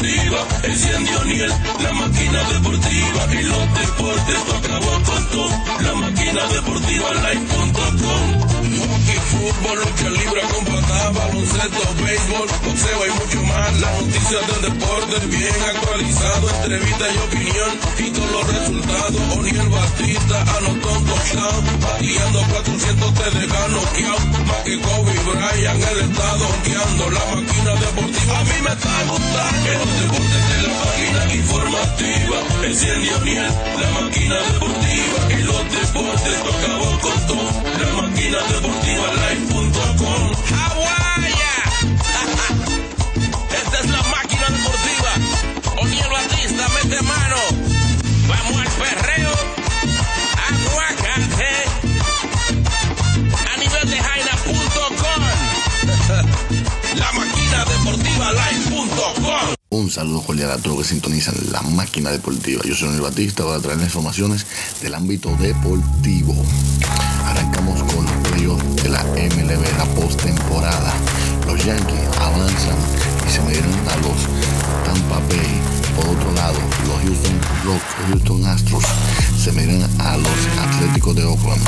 activa. Enciende la máquina deportiva y los deportes acabó con todo. La máquina deportiva live.com. Fútbol, lucha libre con baloncesto, béisbol, boxeo y mucho más. Las noticias del deporte bien actualizado, entrevista y opinión y todos los resultados. O'Neill Batista anotó un touchdown, bateando 400 te deja noqueado. Más que Kobe Bryant, el estado honkeando la máquina deportiva. A mí me está gustando los deportes de la máquina informativa. Enciende O'Neill, la máquina deportiva y los deportes acabó con todo. La máquina deportiva Hawaii. Esta es la máquina deportiva. O'Neill Batista, mete mano. Vamos al perreo. Aguacate. A nivel de jaina.com. La máquina deportiva live.com. Un saludo cordial a todos que sintonizan la máquina deportiva. Yo soy Daniel Batista para traer informaciones del ámbito deportivo. Arrancamos con la MLB, la postemporada. Los Yankees avanzan y se midieron a los Tampa Bay. Por otro lado, los Houston, los Houston Astros se midieron a los Atléticos de Oakland.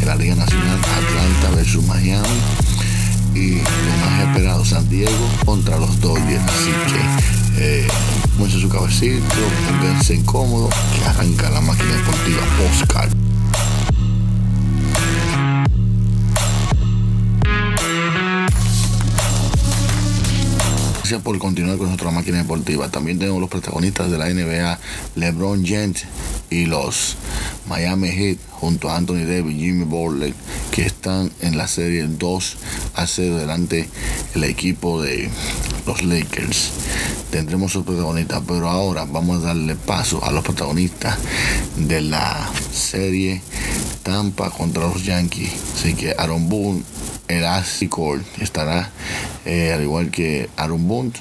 En la Liga Nacional, Atlanta versus Miami y lo más esperado San Diego contra los Dodgers. Así que eh, su cabecito, pónganse incómodos, que arranca la máquina deportiva Oscar. Gracias por continuar con nuestra máquina deportiva. También tenemos los protagonistas de la NBA, LeBron James y los Miami Heat junto a Anthony Davis y Jimmy Butler que están en la serie 2 a 0 delante el equipo de los Lakers. Tendremos sus protagonistas, pero ahora vamos a darle paso a los protagonistas de la serie Tampa contra los Yankees. Así que Aaron Boone el Asicor estará eh, al igual que Aaron Bunt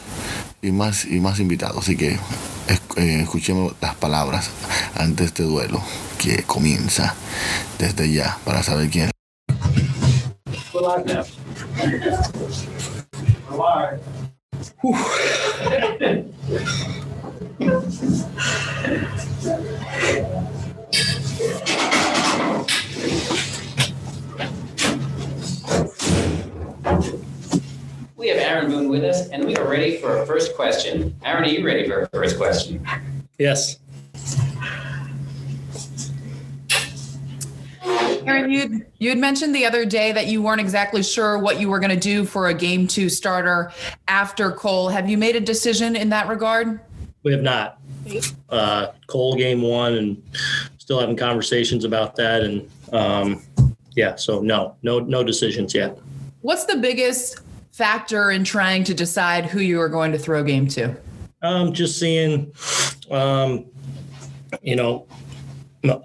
y más y más invitados así que escuchemos las palabras ante este duelo que comienza desde ya para saber quién ready for our first question. Aaron, are you ready for our first question? Yes. Aaron, you you had mentioned the other day that you weren't exactly sure what you were going to do for a game two starter after Cole. Have you made a decision in that regard? We have not. Uh, Cole game one, and still having conversations about that. And um, yeah, so no, no, no decisions yet. What's the biggest factor in trying to decide who you are going to throw game to? Um, just seeing, um, you know,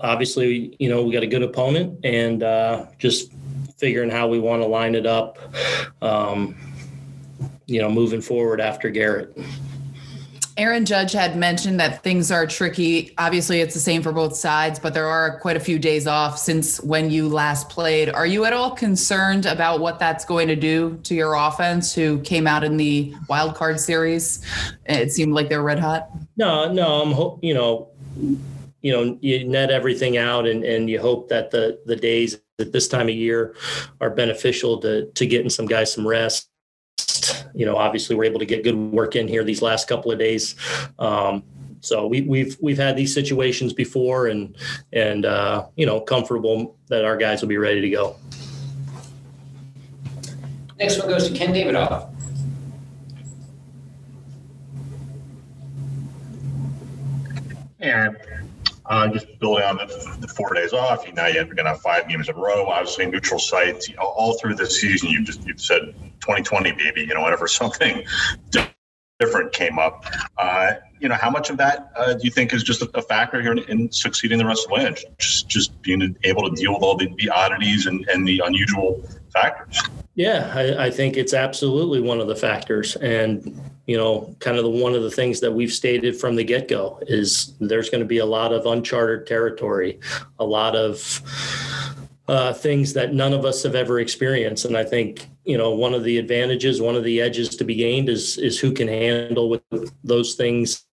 obviously, you know, we got a good opponent, and uh, just figuring how we want to line it up. Um, you know, moving forward after Gerrit. Aaron Judge had mentioned that things are tricky. Obviously, it's the same for both sides, but there are quite a few days off since when you last played. Are you at all concerned about what that's going to do to your offense, who came out in the wild card series? It seemed like they're red hot. No, no, I'm you know, you know, you net everything out, and and you hope that the the days at this time of year are beneficial to to getting some guys some rest you know, obviously we're able to get good work in here these last couple of days. Um, so we, we've we've had these situations before, and and uh, you know, comfortable that our guys will be ready to go. Next one goes to Ken Davidoff. And uh, just building on the, the, four days off, you now you're going to have five games in a row. Obviously, neutral sites you know, all through the season. You've just you've said 2020, baby. You know, whenever something different came up, uh, you know, how much of that uh, do you think is just a, factor here in, in, succeeding the rest of the way? Just just being able to deal with all the, the oddities and, and the unusual factors. Yeah, I, I, think it's absolutely one of the factors, and you know, kind of the one of the things that we've stated from the get go is there's going to be a lot of uncharted territory, a lot of uh, things that none of us have ever experienced. And I think you know one of the advantages, one of the edges to be gained is is who can handle with those things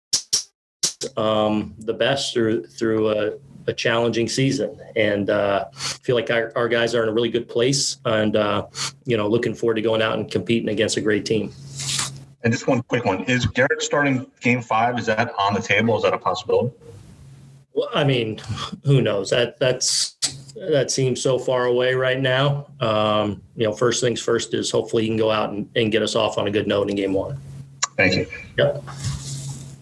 um, the best through through a, a challenging season. And uh, feel like our, our guys are in a really good place, and uh, you know looking forward to going out and competing against a great team. And just one quick one: Is Gerrit starting Game Five? Is that on the table? Is that a possibility? Well, I mean, who knows? That that's that seems so far away right now. Um, you know, first things first is hopefully he can go out and, and get us off on a good note in game one. Thank you. Yep.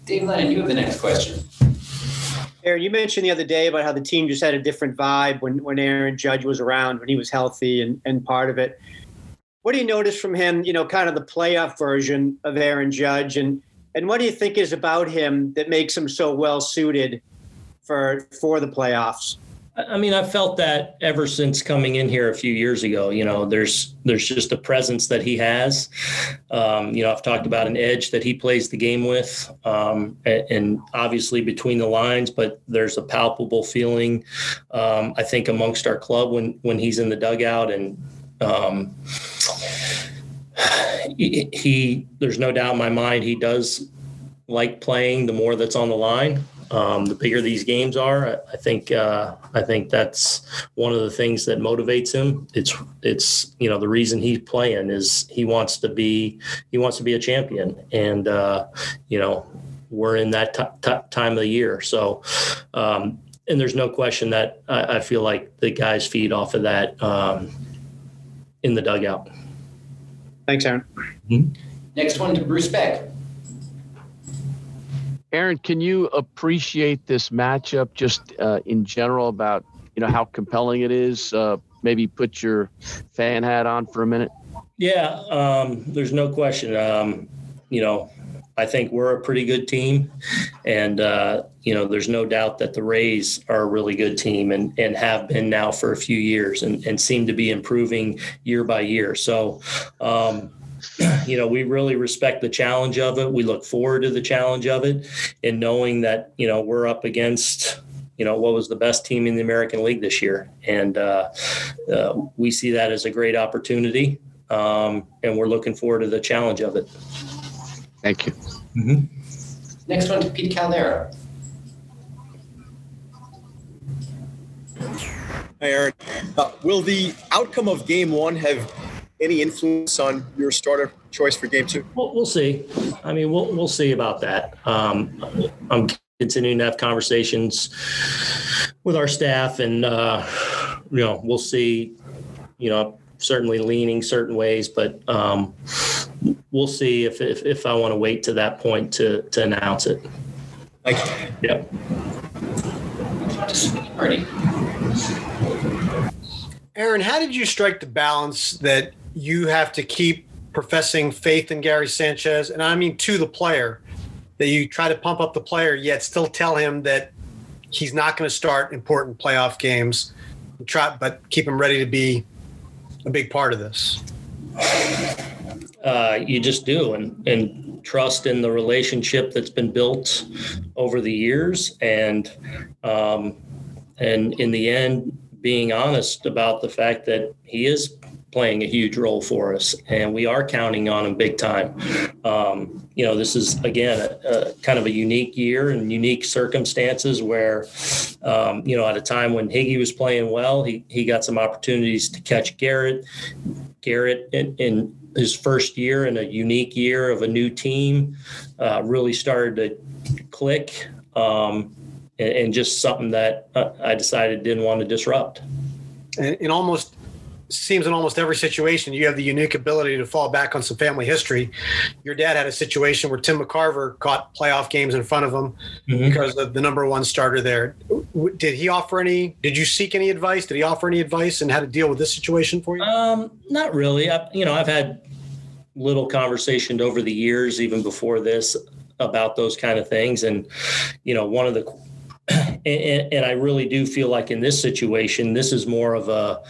Dave Lennon, you have the next question. Aaron, you mentioned the other day about how the team just had a different vibe when, when Aaron Judge was around, when he was healthy and, and part of it. What do you notice from him, you know, kind of the playoff version of Aaron Judge? And, and what do you think is about him that makes him so well suited for, for the playoffs? I mean, I felt that ever since coming in here a few years ago. You know, there's there's just a presence that he has. Um, you know, I've talked about an edge that he plays the game with, um, and, obviously between the lines. But there's a palpable feeling, um, I think, amongst our club when when he's in the dugout, and um, he, he there's no doubt in my mind he does like playing the more that's on the line. Um, the bigger these games are, I think uh, I think that's one of the things that motivates him. It's it's you know the reason he's playing is he wants to be he wants to be a champion, and uh, you know we're in that t- t- time of the year. So, um, and there's no question that I, I, feel like the guys feed off of that um, in the dugout. Thanks, Aaron. Mm-hmm. Next one to Bruce Beck. Aaron, can you appreciate this matchup just uh, in general about you know how compelling it is? Uh, maybe put your fan hat on for a minute. Yeah, um, there's no question. Um, you know, I think we're a pretty good team, and uh, you know, there's no doubt that the Rays are a really good team and and have been now for a few years and and seem to be improving year by year. So. Um, you know, we really respect the challenge of it. We look forward to the challenge of it, and knowing that you know we're up against you know what was the best team in the American League this year, and uh, uh, we see that as a great opportunity, um, and we're looking forward to the challenge of it. Thank you. Mm-hmm. Next one to Pete Caldera. Hi, Aaron. Uh, will the outcome of Game One have any influence on your starter choice for game two? We'll, we'll see. I mean, we'll we'll see about that. Um, I'm continuing to have conversations with our staff, and uh, you know, we'll see. You know, certainly leaning certain ways, but um, we'll see if, if if I want to wait to that point to to announce it. Thank you. Yep. Aaron, how did you strike the balance that you have to keep professing faith in Gary Sanchez, and I mean to the player, that you try to pump up the player, yet still tell him that he's not going to start important playoff games, try, but keep him ready to be a big part of this. Uh, you just do, and and trust in the relationship that's been built over the years, and um, and in the end, being honest about the fact that he is playing a huge role for us, and we are counting on him big time. Um, you know, this is again a, a, kind of a unique year and unique circumstances where, um, you know, at a time when Higgy was playing well, he he got some opportunities to catch Gerrit. Gerrit in, in his first year in a unique year of a new team uh, really started to click. Um, and, and, just something that uh, I decided didn't want to disrupt. And in almost seems in almost every situation you have the unique ability to fall back on some family history. Your dad had a situation where Tim McCarver caught playoff games in front of him mm-hmm. because of the number one starter there. Did he offer any? Did you seek any advice? Did he offer any advice and how to deal with this situation for you? Um, not really. I, you know, I've had little conversation over the years, even before this, about those kind of things. And you know, one of the and, and I really do feel like in this situation, this is more of a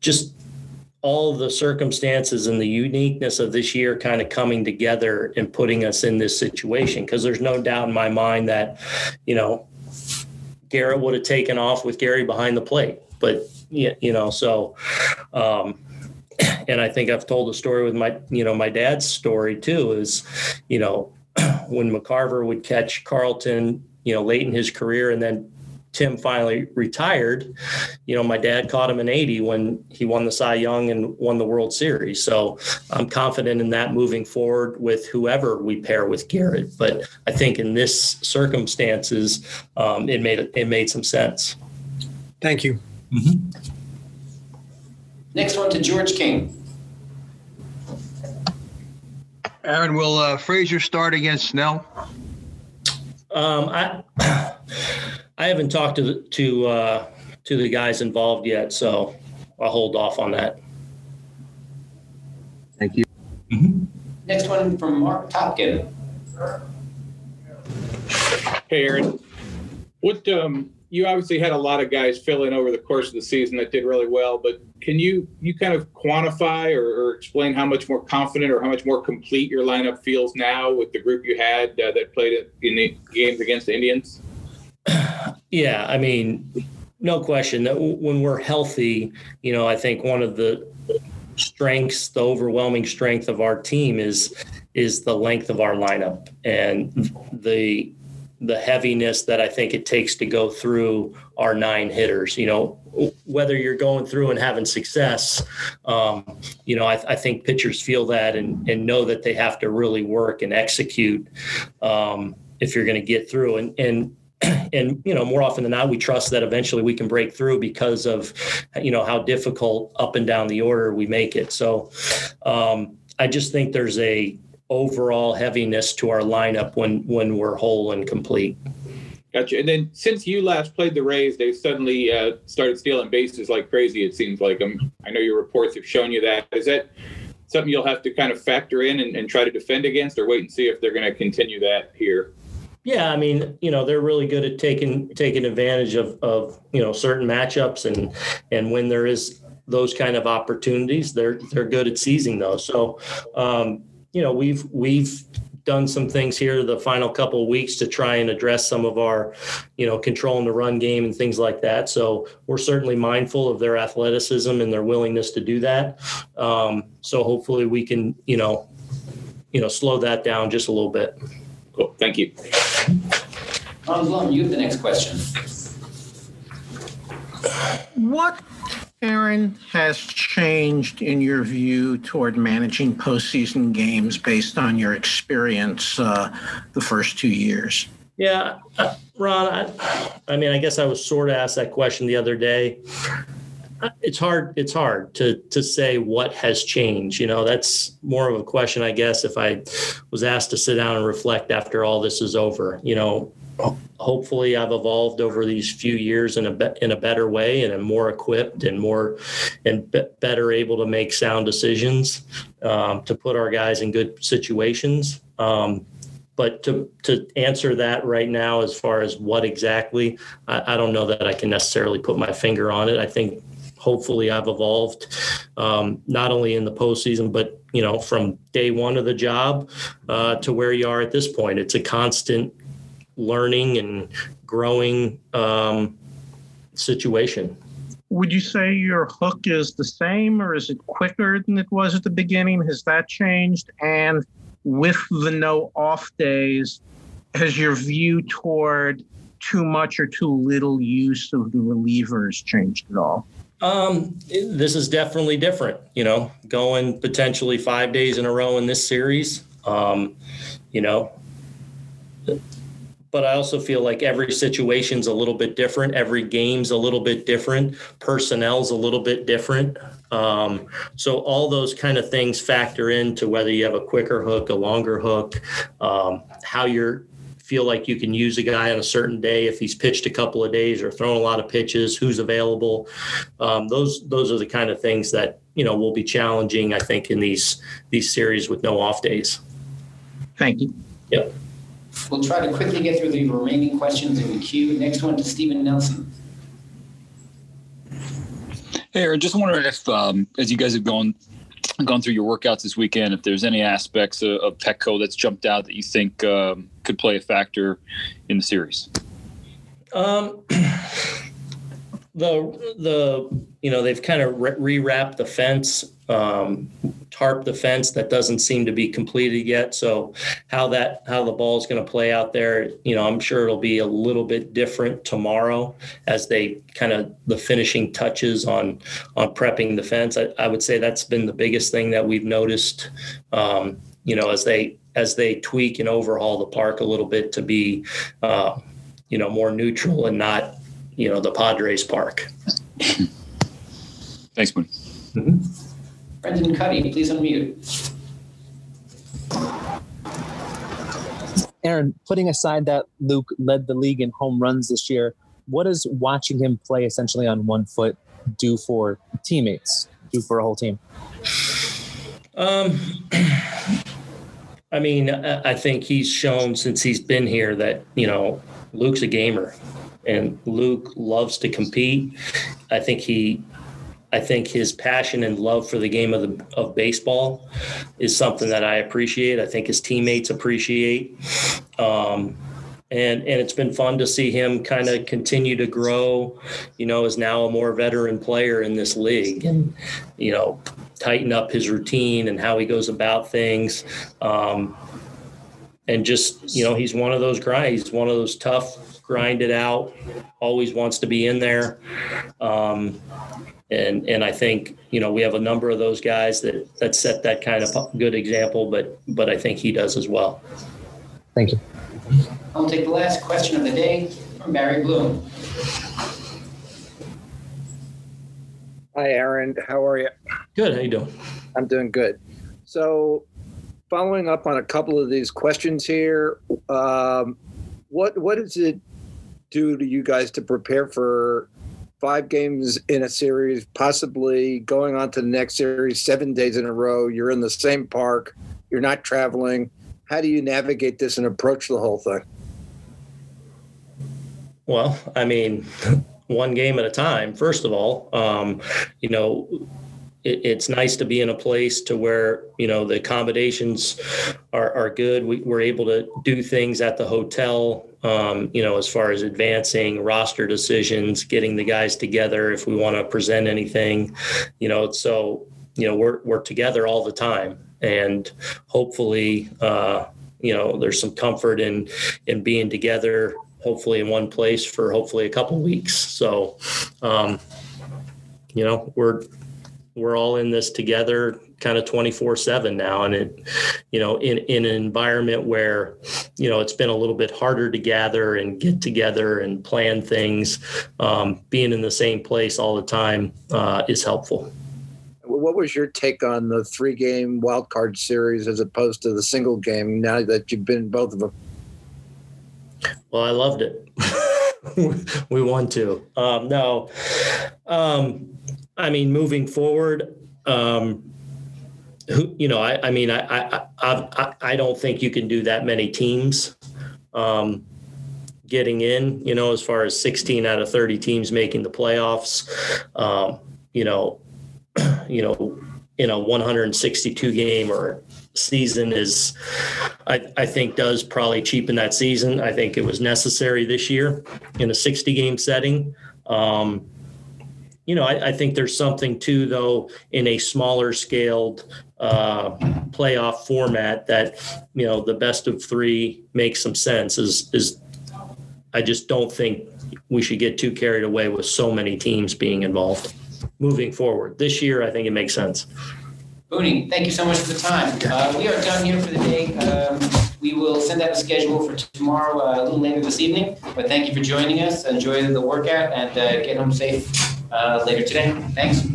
just all the circumstances and the uniqueness of this year kind of coming together and putting us in this situation. Because there's no doubt in my mind that, you know, Gerrit would have taken off with Gary behind the plate. But you, you know, so, um, and I think I've told the story with my, you know, my dad's story too is, you know, when McCarver would catch Carlton, you know, late in his career and then Tim finally retired, you know, my dad caught him in 80 when he won the Cy Young and won the World Series. So I'm confident in that moving forward with whoever we pair with Gerrit. But I think in this circumstances, um, it made it made some sense. Thank you. Mm-hmm. Next one to George King. Aaron, will uh, Frazier start against Snell? Um, I I haven't talked to the, to uh, to the guys involved yet, so I'll hold off on that. Thank you. Mm-hmm. Next one from Marc Topkin. Hey, Aaron. What um, you obviously had a lot of guys fill in over the course of the season that did really well, but can you you kind of quantify or, or explain how much more confident or how much more complete your lineup feels now with the group you had uh, that played in the games against the Indians? Yeah, I mean, no question that when we're healthy, you know, I think one of the strengths, the overwhelming strength of our team is is the length of our lineup and the the heaviness that I think it takes to go through our nine hitters. You know, whether you're going through and having success, um, you know, I, I, think pitchers feel that and, and know that they have to really work and execute um, if you're going to get through. And, and and you know more often than not we trust that eventually we can break through because of you know how difficult up and down the order we make it so um, i just think there's a overall heaviness to our lineup when when we're whole and complete Gotcha. And then since you last played the Rays, they've suddenly uh, started stealing bases like crazy. It seems like um, I know your reports have shown you that. Is that something you'll have to kind of factor in and, and try to defend against, or wait and see if they're going to continue that here? Yeah, I mean, you know, they're really good at taking taking advantage of of you know certain matchups and and when there is those kind of opportunities, they're they're good at seizing those. So, um, you know, we've we've done some things here the final couple of weeks to try and address some of our, you know, controlling the run game and things like that. So we're certainly mindful of their athleticism and their willingness to do that. Um, so hopefully we can, you know, you know, slow that down just a little bit. Cool. Thank you. Ron you have the next question. What, Aaron, has changed in your view toward managing postseason games based on your experience uh, the first two years? Yeah, uh, Ron, I, I mean, I guess I was sort of asked that question the other day it's hard it's hard to to say what has changed you know that's more of a question i guess if i was asked to sit down and reflect after all this is over you know. Hopefully i've evolved over these few years in a be- in a better way and i'm more equipped and more and be- better able to make sound decisions um, to put our guys in good situations. Um, but to to answer that right now as far as what exactly I, I, don't know that i can necessarily put my finger on it. I think hopefully I've evolved um, not only in the postseason, but you know from day one of the job uh, to where you are at this point. It's a constant learning and growing um, situation. Would you say your hook is the same, or is it quicker than it was at the beginning? Has that changed? And with the no off days, has your view toward too much or too little use of the relievers changed at all? Um, this is definitely different. You know, going potentially five days in a row in this series. Um, you know, but I also feel like every situation's a little bit different. Every game's a little bit different. Personnel's a little bit different. Um, so all those kind of things factor into whether you have a quicker hook, a longer hook, um, how you're feel like you can use a guy on a certain day if he's pitched a couple of days or thrown a lot of pitches, who's available. Um, those those are the kind of things that you know will be challenging, I think, in these these series with no off days. Thank you. Yep. We'll try to quickly get through the remaining questions in the queue. Next one to Stephen Nelson. Hey, Aaron, just wondering if, um, as you guys have gone gone through your workouts this weekend, if there's any aspects of, of Petco that's jumped out that you think um, could play a factor in the series. Um, the the you know they've kind of re- rewrapped the fence um, tarp the fence that doesn't seem to be completed yet so how that how the ball is going to play out there you know i'm sure it'll be a little bit different tomorrow as they kind of the finishing touches on on prepping the fence i, I would say that's been the biggest thing that we've noticed um, you know as they as they tweak and overhaul the park a little bit to be uh, you know more neutral and not you know the padres park thanks man mm-hmm. Brendan Kuty, please unmute. Aaron, putting aside that Luke led the league in home runs this year, what does watching him play essentially on one foot do for teammates, do for a whole team? Um, I mean, I think he's shown since he's been here that, you know, Luke's a gamer and Luke loves to compete. I think he I think his passion and love for the game of the of baseball is something that I appreciate. I think his teammates appreciate. Um, and and it's been fun to see him kind of continue to grow you know is now a more veteran player in this league and you know tighten up his routine and how he goes about things um, and just you know he's one of those guys he's one of those tough grind it out always wants to be in there um, and and I think you know we have a number of those guys that that set that kind of good example, but but I think he does as well. Thank you. I'll take the last question of the day from Barry Bloom. Hi, Aaron. How are you? Good. How you doing? I'm doing good. So, following up on a couple of these questions here, um, what what does it do to you guys to prepare for five games in a series, possibly going on to the next series seven days in a row. You're in the same park, you're not traveling. How do you navigate this and approach the whole thing? Well, I mean, one game at a time, first of all. Um, you know, it, it's nice to be in a place to where you know the accommodations are, are good. We, we're able to do things at the hotel. Um, you know, as far as advancing roster decisions, getting the guys together if we want to present anything. You know, so you know we're we're together all the time, and hopefully. Uh, you know, there's some comfort in in being together hopefully in one place for hopefully a couple weeks. So, um, you know, we're we're all in this together kind of 24 7 now. And it you know in in an environment where you know it's been a little bit harder to gather and get together and plan things um, being in the same place all the time uh, is helpful. What was your take on the three game wild card series as opposed to the single game now that you've been both of them well i loved it we won two um, no um, I mean, moving forward, um, who you know, I, I mean, I, I, I, I don't think you can do that many teams um, getting in. You know, as far as 16 out of 30 teams making the playoffs. Um, you know, you know, in a 162 game or season is I, I think does probably cheapen that season. I think it was necessary this year in a 60 game setting. Um, you know, I, I, think there's something too, though, in a smaller scaled uh, playoff format that you know the best of three makes some sense. Is is I just don't think we should get too carried away with so many teams being involved moving forward. This year, I think it makes sense. Booney, thank you so much for the time. Uh, we are done here for the day. Um, we will send out a schedule for tomorrow uh, a little later this evening. But thank you for joining us. Enjoy the workout and uh, get home safe uh, later today. Thanks.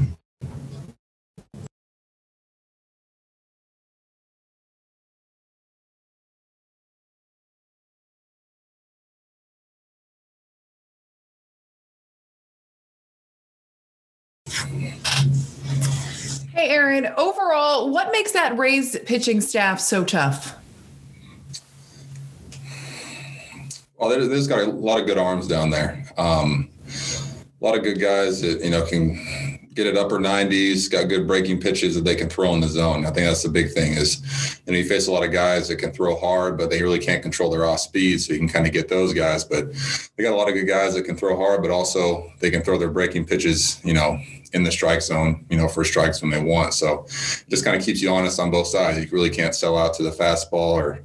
Hey, Aaron, overall, what makes that Rays pitching staff so tough? Well, there's got a lot of good arms down there. Um, a lot of good guys that you know can get it upper 90s, got good breaking pitches that they can throw in the zone. I think that's the big thing is, you know, you face a lot of guys that can throw hard, but they really can't control their off speed. So you can kind of get those guys. But they got a lot of good guys that can throw hard, but also they can throw their breaking pitches, you know, in the strike zone, you know, for strikes when they want. So it just kind of keeps you honest on both sides. You really can't sell out to the fastball or,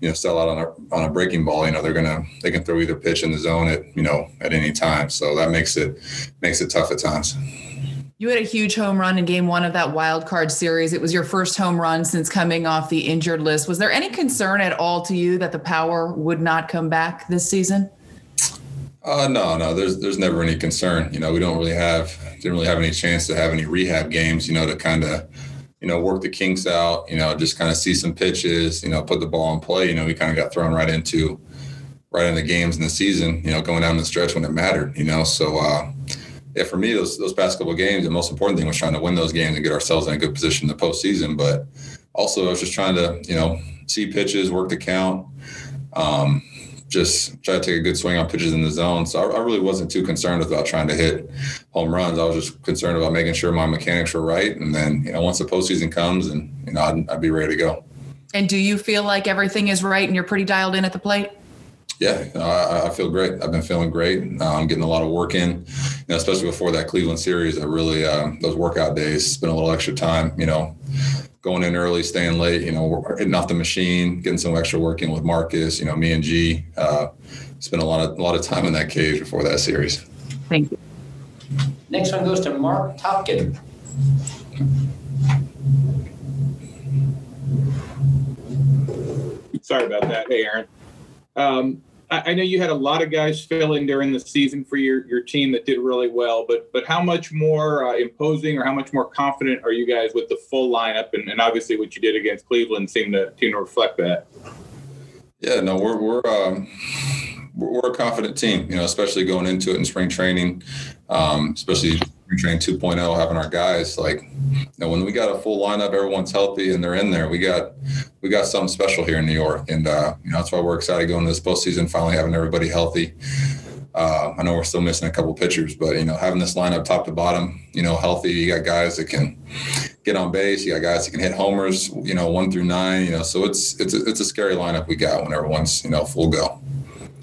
you know, sell out on a on a breaking ball. You know, they're gonna they can throw either pitch in the zone at you know at any time. So that makes it makes it tough at times. You had a huge home run in game one of that wild card series. It was your first home run since coming off the injured list. Was there any concern at all to you that the power would not come back this season? Uh, no, no. There's there's never any concern. You know, we don't really have didn't really have any chance to have any rehab games. You know, to kind of you know work the kinks out. You know, just kind of see some pitches. You know, put the ball in play. You know, we kind of got thrown right into right into games in the season. You know, going down the stretch when it mattered. You know, so. uh yeah, for me, those those past couple games, the most important thing was trying to win those games and get ourselves in a good position in the postseason. But also, I was just trying to, you know, see pitches, work the count, um, just try to take a good swing on pitches in the zone. So I, I, really wasn't too concerned about trying to hit home runs. I was just concerned about making sure my mechanics were right, and then you know, once the postseason comes, and you know, I'd, I'd be ready to go. And do you feel like everything is right and you're pretty dialed in at the plate? Yeah, I, I, feel great. I've been feeling great. Uh, I'm getting a lot of work in, you know, especially before that Cleveland series. I really uh, those workout days spent a little extra time, you know, going in early, staying late, you know, hitting off the machine, getting some extra work in with Marcus. You know, me and G uh, spent a lot of a lot of time in that cage before that series. Thank you. Next one goes to Marc Topkin. Sorry about that. Hey, Aaron. Um, I, know you had a lot of guys fill in during the season for your, your team that did really well, but but how much more uh, imposing or how much more confident are you guys with the full lineup? And, and obviously, what you did against Cleveland seemed to seemed to reflect that. Yeah, no, we're we're um, we're a confident team, you know, especially going into it in spring training, um, especially training 2.0, having our guys like, you know, when we got a full lineup, everyone's healthy and they're in there. We got we got something special here in New York, and uh, you know that's why we're excited going to this postseason, finally having everybody healthy. Uh, I know we're still missing a couple pitchers, but you know, having this lineup top to bottom, you know, healthy, you got guys that can get on base, you got guys that can hit homers, you know, one through nine, you know, so it's it's a, it's a scary lineup we got when everyone's you know full go.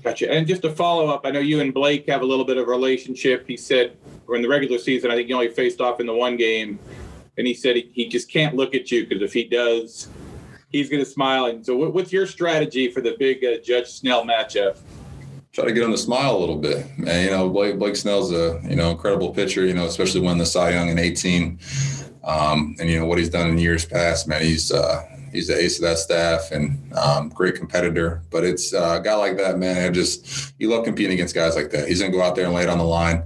Gotcha. And just to follow up, I know you and Blake have a little bit of relationship. He said, or in the regular season, I think he only faced off in the one game, and he said he, he just can't look at you because if he does, he's going to smile. And so, what, what's your strategy for the big uh, Judge Snell matchup? Try to get him to smile a little bit, and you know Blake Blake Snell's a you know incredible pitcher. You know, especially when the Cy Young in 18, um, and you know what he's done in years past. Man, he's uh, he's the ace of that staff and um, great competitor. But it's uh, a guy like that, man. I just you love competing against guys like that. He's gonna go out there and lay it on the line,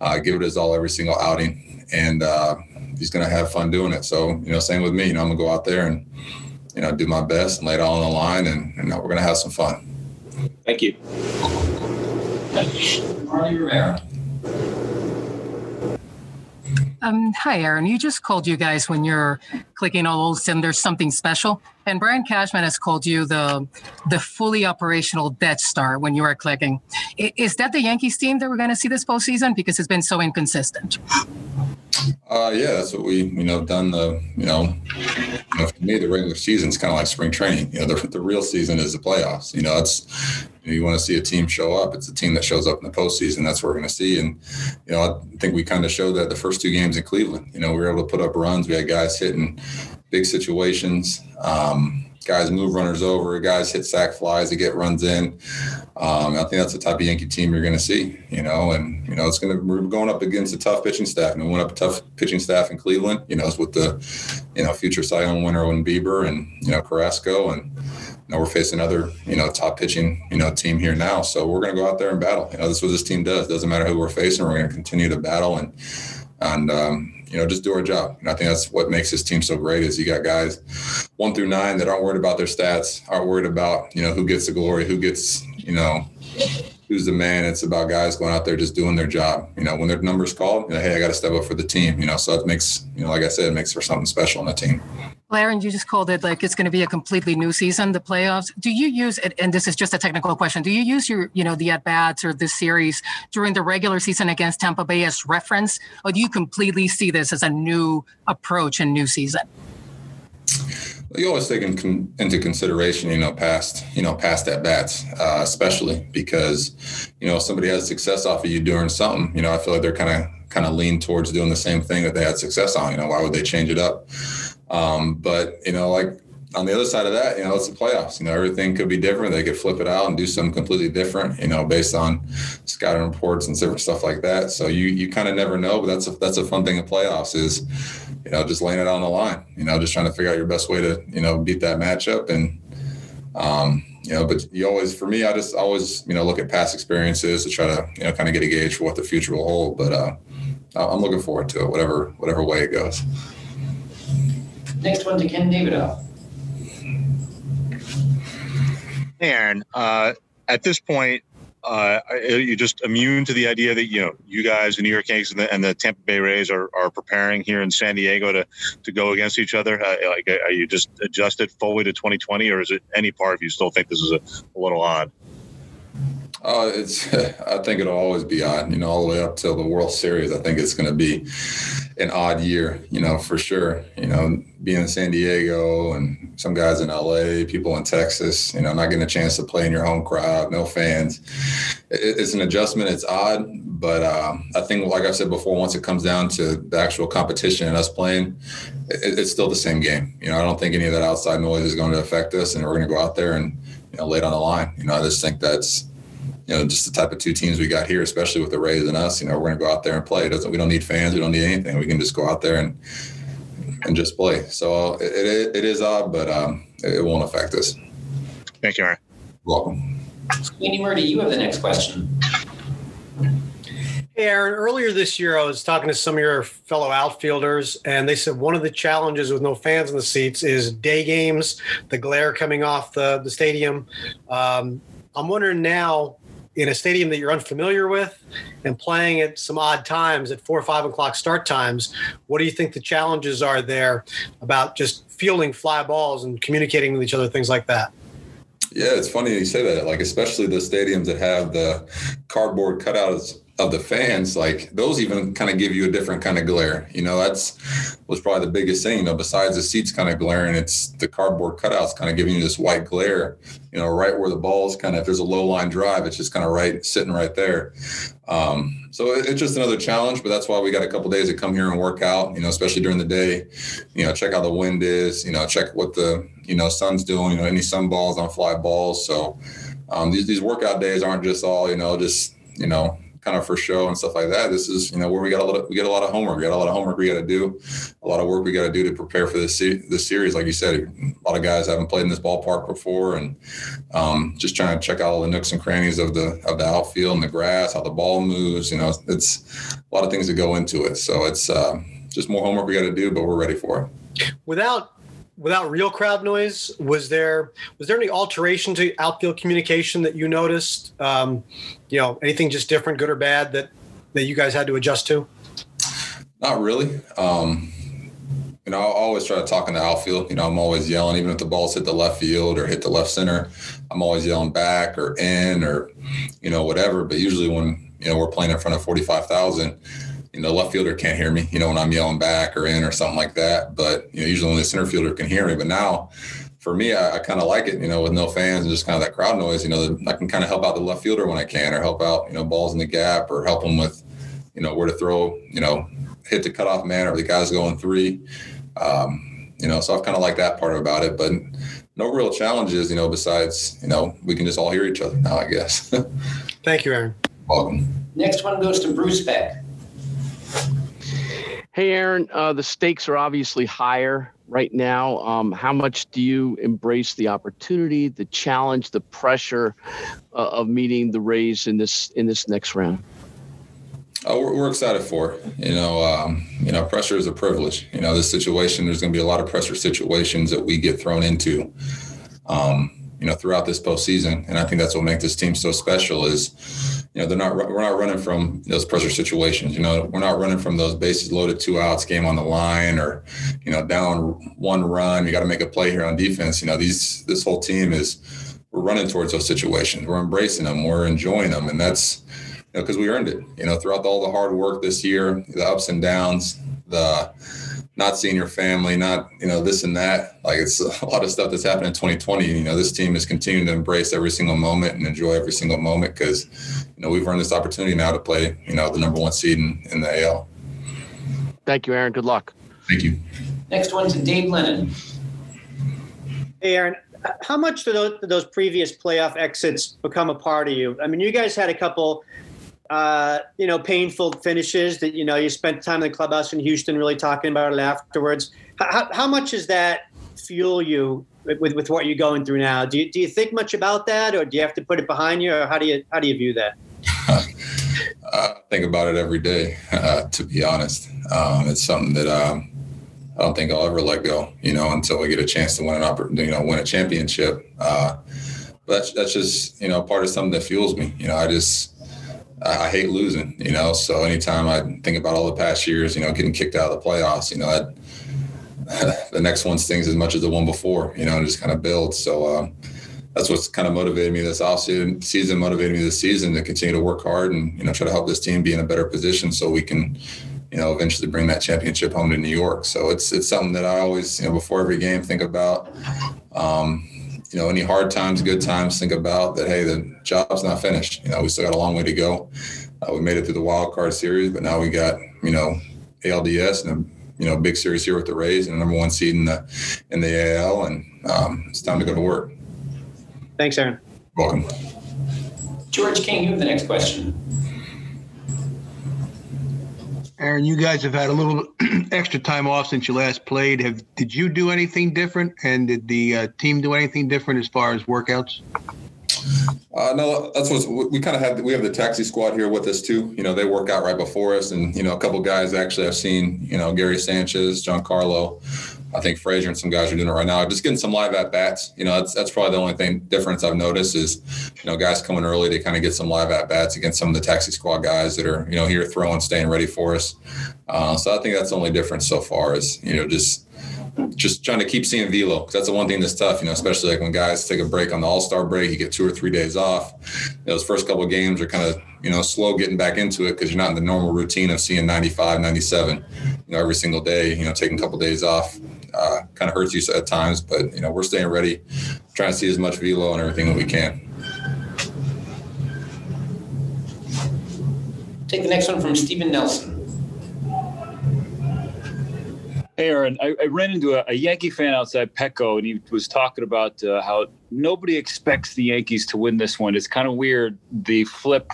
uh, give it his all every single outing, and uh, he's gonna have fun doing it. So you know, same with me. You know, I'm gonna go out there and you know do my best and lay it all on the line, and you know, we're gonna have some fun. Thank you. Marly Rivera. Um, hi, Aaron. You just called you guys when you're clicking on all those there's something special. And Brian Cashman has called you the the fully operational Death Star when you are clicking. Is that the Yankees team that we're going to see this postseason? Because it's been so inconsistent. Uh, yeah, that's what we you know done the you know, you know for me the regular season is kind of like spring training. You know, the, the real season is the playoffs. You know, it's you, know, you want to see a team show up. It's a team that shows up in the postseason. That's what we're going to see. And you know, I think we kind of showed that the first two games in Cleveland. You know, we were able to put up runs. We had guys hitting big situations. Um, guys move runners over, guys hit sac flies to get runs in. Um, I think that's the type of Yankee team you're going to see, you know, and, you know, it's going to, we're going up against a tough pitching staff. And we went up a tough pitching staff in Cleveland, you know, it's with the, you know, future Cy Young winner Owen Bieber and, you know, Carrasco. And, you know, we're facing another, you know, top pitching, you know, team here now. So we're going to go out there and battle. You know, this is what this team does. Doesn't matter who we're facing. We're going to continue to battle and, and, um, you know, just do our job. And I think that's what makes this team so great is you got guys one through nine that aren't worried about their stats, aren't worried about, you know, who gets the glory, who gets, you know, who's the man. It's about guys going out there just doing their job. You know, when their numbers called, you know, hey, I got to step up for the team. You know, so it makes, you know, like I said, it makes for something special in the team. Well, Aaron, you just called it like it's going to be a completely new season, the playoffs. Do you use it? And this is just a technical question. Do you use your, you know, the at bats or this series during the regular season against Tampa Bay as reference, or do you completely see this as a new approach and new season? You always take in into consideration, you know, past, you know, past at bats, uh, especially because, you know, if somebody has success off of you doing something, you know, I feel like they're kind of kind of lean towards doing the same thing that they had success on. You know, why would they change it up? Um, but you know, like on the other side of that, you know, it's the playoffs. You know, everything could be different. They could flip it out and do something completely different. You know, based on scouting reports and different stuff like that. So you you kind of never know. But that's a, that's a fun thing in playoffs is, you know, just laying it on the line. You know, just trying to figure out your best way to you know beat that matchup and. Um, you know, but you always, for me, I just always, you know, look at past experiences to try to, you know, kind of get a gauge for what the future will hold. But uh, I'm looking forward to it, whatever, whatever way it goes. Next one to Ken Davidoff. Aaron. Uh, at this point, uh, you're just immune to the idea that you know you guys, the New York Yankees, and the, and the Tampa Bay Rays are, are preparing here in San Diego to to go against each other. Uh, like, are you just adjusted fully to 2020, or is it any part of you still think this is a, a little odd? Uh, it's. I think it'll always be odd. You know, all the way up till the World Series. I think it's going to be an odd year. You know, for sure. You know, being in San Diego and some guys in LA, people in Texas. You know, not getting a chance to play in your home crowd, no fans. It, it's an adjustment. It's odd, but um, I think, like I said before, once it comes down to the actual competition and us playing, it, it's still the same game. You know, I don't think any of that outside noise is going to affect us, and we're going to go out there and you know lay it on the line. You know, I just think that's you know, just the type of two teams we got here, especially with the Rays and us, you know, we're going to go out there and play. It doesn't, we don't need fans. We don't need anything. We can just go out there and, and just play. So it, it, it is odd, but um, it won't affect us. Thank you, Aaron. Welcome. Andy Murdy, you have the next question. Hey, Aaron, earlier this year, I was talking to some of your fellow outfielders, and they said one of the challenges with no fans in the seats is day games, the glare coming off the, the stadium. Um, I'm wondering now, in a stadium that you're unfamiliar with and playing at some odd times at four or five o'clock start times, what do you think the challenges are there about just fielding fly balls and communicating with each other, things like that? Yeah, it's funny you say that. Like, especially the stadiums that have the cardboard cutouts of the fans, like those even kind of give you a different kind of glare. You know, that's was probably the biggest thing. You know, besides the seats kind of glaring, it's the cardboard cutouts kind of giving you this white glare. You know, right where the ball's kind of if there's a low line drive, it's just kind of right sitting right there. Um, so it, it's just another challenge, but that's why we got a couple days to come here and work out. You know, especially during the day. You know, check how the wind is. You know, check what the you know sun's doing. You know, any sun balls on fly balls. So um, these these workout days aren't just all you know just you know kind of for show and stuff like that. This is, you know, where we got a lot of, we get a lot of homework. We got a lot of homework we got to do, a lot of work we got to do to prepare for this this series. Like you said, a lot of guys haven't played in this ballpark before, and um, just trying to check out all the nooks and crannies of the of the outfield and the grass, how the ball moves. You know, it's a lot of things that go into it. So it's uh, just more homework we got to do, but we're ready for it. Without without real crowd noise, was there was there any alteration to outfield communication that you noticed? Um, you know, anything just different, good or bad, that that you guys had to adjust to? Not really. Um, you know, I always try to talk in the outfield. You know, I'm always yelling, even if the balls hit the left field or hit the left center. I'm always yelling back or in or you know whatever. But usually when you know we're playing in front of forty five thousand you know, left fielder can't hear me, you know, when I'm yelling back or in or something like that. But, you know, usually only the center fielder can hear me. But now for me, I, I kind of like it, you know, with no fans and just kind of that crowd noise, you know, I can kind of help out the left fielder when I can or help out, you know, balls in the gap or help them with, you know, where to throw, you know, hit the cutoff man or the guy's going three. Um, you know, so I've kind of like that part about it, but no real challenges, you know, besides, you know, we can just all hear each other now, I guess. Thank you, Aaron. Welcome. Next one goes to Bruce Beck. Hey, Aaron, uh, the stakes are obviously higher right now. Um, how much do you embrace the opportunity, the challenge, the pressure uh, of meeting the Rays in this in this next round? Oh, we're, we're excited for it. You know, um, you know, pressure is a privilege. You know, this situation. There's going to be a lot of pressure situations that we get thrown into. Um, you know, throughout this postseason, and I think that's what makes this team so special. Is know, they're not we're not running from those pressure situations. You know, we're not running from those bases loaded, two outs, game on the line, or you know, down one run. You got to make a play here on defense. You know, these this whole team is we're running towards those situations. We're embracing them. We're enjoying them, and that's you know because we earned it. You know, throughout all the hard work this year, the ups and downs, the not seeing your family, not you know this and that. Like it's a lot of stuff that's happened in 2020. You know, this team is continuing to embrace every single moment and enjoy every single moment because you know we've earned this opportunity now to play you know the number one seed in, in the AL. Thank you, Aaron. Good luck. Thank you. Next one to Dave Lennon. Hey, Aaron, how much do those, do those previous playoff exits become a part of you? I mean, you guys had a couple uh, you know, painful finishes that, you know, you spent time in the clubhouse in Houston really talking about it afterwards. How, how much does that fuel you with, with what you're going through now? Do you, do you think much about that or do you have to put it behind you or how do you, how do you view that? I think about it every day, uh, to be honest. Um, it's something that um, I don't think I'll ever let go, you know, until we get a chance to win an opportunity, you know, win a championship. Uh, but that's, that's just, you know, part of something that fuels me. You know, I just, I, I, hate losing, you know. So anytime I think about all the past years, you know, getting kicked out of the playoffs, you know, that, the next one stings as much as the one before, you know, and just kind of builds. So um, that's what's kind of motivated me this off season, motivated me this season to continue to work hard and you know try to help this team be in a better position so we can you know eventually bring that championship home to New York. So it's it's something that I always you know before every game think about. Um, you know, any hard times, good times, think about that. Hey, the job's not finished. You know, we still got a long way to go. Uh, we made it through the wild card series, but now we got you know ALDS and a you know big series here with the Rays and number one seed in the in the AL, and um, it's time to go to work. Thanks, Aaron. Welcome. George King, you have the next question. Aaron, you guys have had a little extra time off since you last played. Have did you do anything different, and did the uh, team do anything different as far as workouts? Uh, no, that's what we kind of have. We have the taxi squad here with us too. You know, they work out right before us, and you know, a couple guys actually I've seen. You know, Gary Sanchez, Giancarlo, I think Frazier and some guys are doing it right now. Just getting some live at bats. You know, that's that's probably the only thing difference I've noticed is, you know, guys coming early to kind of get some live at bats against some of the taxi squad guys that are you know here throwing, staying ready for us. Uh, so I think that's the only difference so far is you know just just trying to keep seeing velo because that's the one thing that's tough, you know, especially like when guys take a break on the All Star break, you get two or three days off. Those first couple of games are kind of you know slow getting back into it because you're not in the normal routine of seeing 95, 97, you know, every single day. You know, taking a couple of days off uh, kind of hurts you at times, but you know we're staying ready, trying to see as much velo and everything that we can. Take the next one from Stephen Nelson. Hey, Aaron, I, I ran into a, a, Yankee fan outside Petco, and he was talking about uh, how nobody expects the Yankees to win this one. It's kind of weird the flip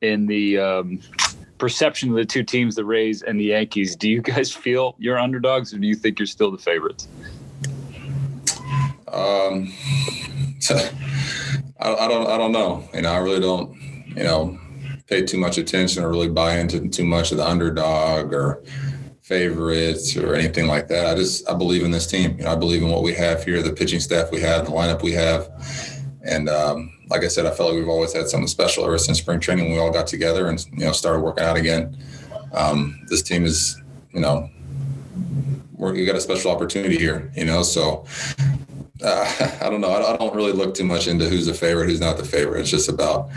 in the um, perception of the two teams, the Rays and the Yankees. Do you guys feel you're underdogs, or do you think you're still the favorites? Um, I, I don't. I don't know. You know, I really don't. You know, pay too much attention or really buy into too much of the underdog or favorites or anything like that. I just I believe in this team. You know, I believe in what we have here, the pitching staff we have, the lineup we have, and um, like I said, I felt like we've always had something special ever since spring training. We all got together and you know started working out again. Um, this team is, you know, we got a special opportunity here. You know, so uh, I don't know. I don't really look too much into who's the favorite, who's not the favorite. It's just about,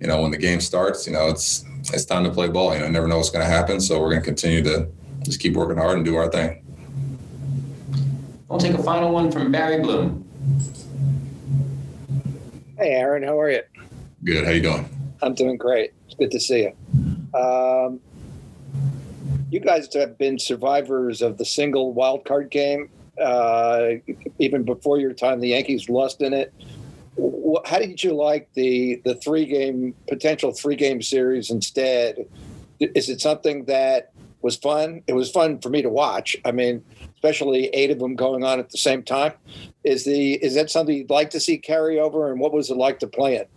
you know, when the game starts, you know, it's it's time to play ball. You know, never know what's going to happen, so we're going to continue to just keep working hard and do our thing. We'll take a final one from Barry Bloom. Hey, Aaron, how are you? Good. How you doing? I'm doing great. It's good to see you. Um, you guys have been survivors of the single wild card game. Uh, even before your time, the Yankees lost in it. How did you like the the three game potential three game series instead? Is it something that was fun? It was fun for me to watch. I mean, especially eight of them going on at the same time. Is the is that something you'd like to see carry over, and what was it like to play it?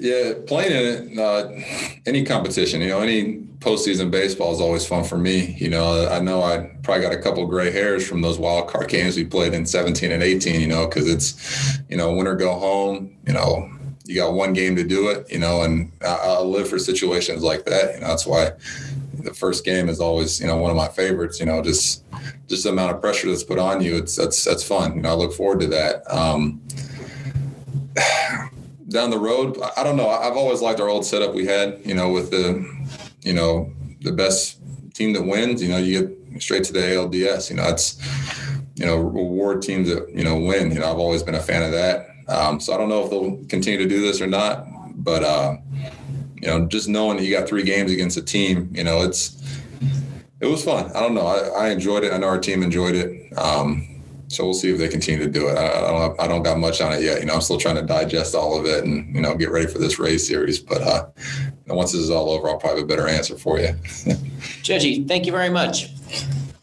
Yeah, playing in uh, any competition, you know, any postseason baseball is always fun for me. You know, I know I probably got a couple gray hairs from those wild card games we played in 17 and 18. You know, because it's, you know, win or go home. You know, you got one game to do it, you know, and I, I live for situations like that. You know, that's why the first game is always, you know, one of my favorites. You know, just just the amount of pressure that's put on you. It's that's that's fun. You know, I look forward to that. Um, down the road, I don't know. I've always liked our old setup we had. You know, with the, you know, the best team that wins. You know, you get straight to the ALDS. You know, it's you know reward teams that you know win. You know, I've always been a fan of that. Um, so I don't know if they'll continue to do this or not, but uh, you know, just knowing that you got three games against a team, you know, it's it was fun. I don't know. I, I enjoyed it. I know our team enjoyed it. Um, so we'll see if they continue to do it. I, I don't. Have, I don't got much on it yet. You know, I'm still trying to digest all of it and you know get ready for this Rays series. But uh, once this is all over, I'll probably have a better answer for you. Judgy, thank you very much.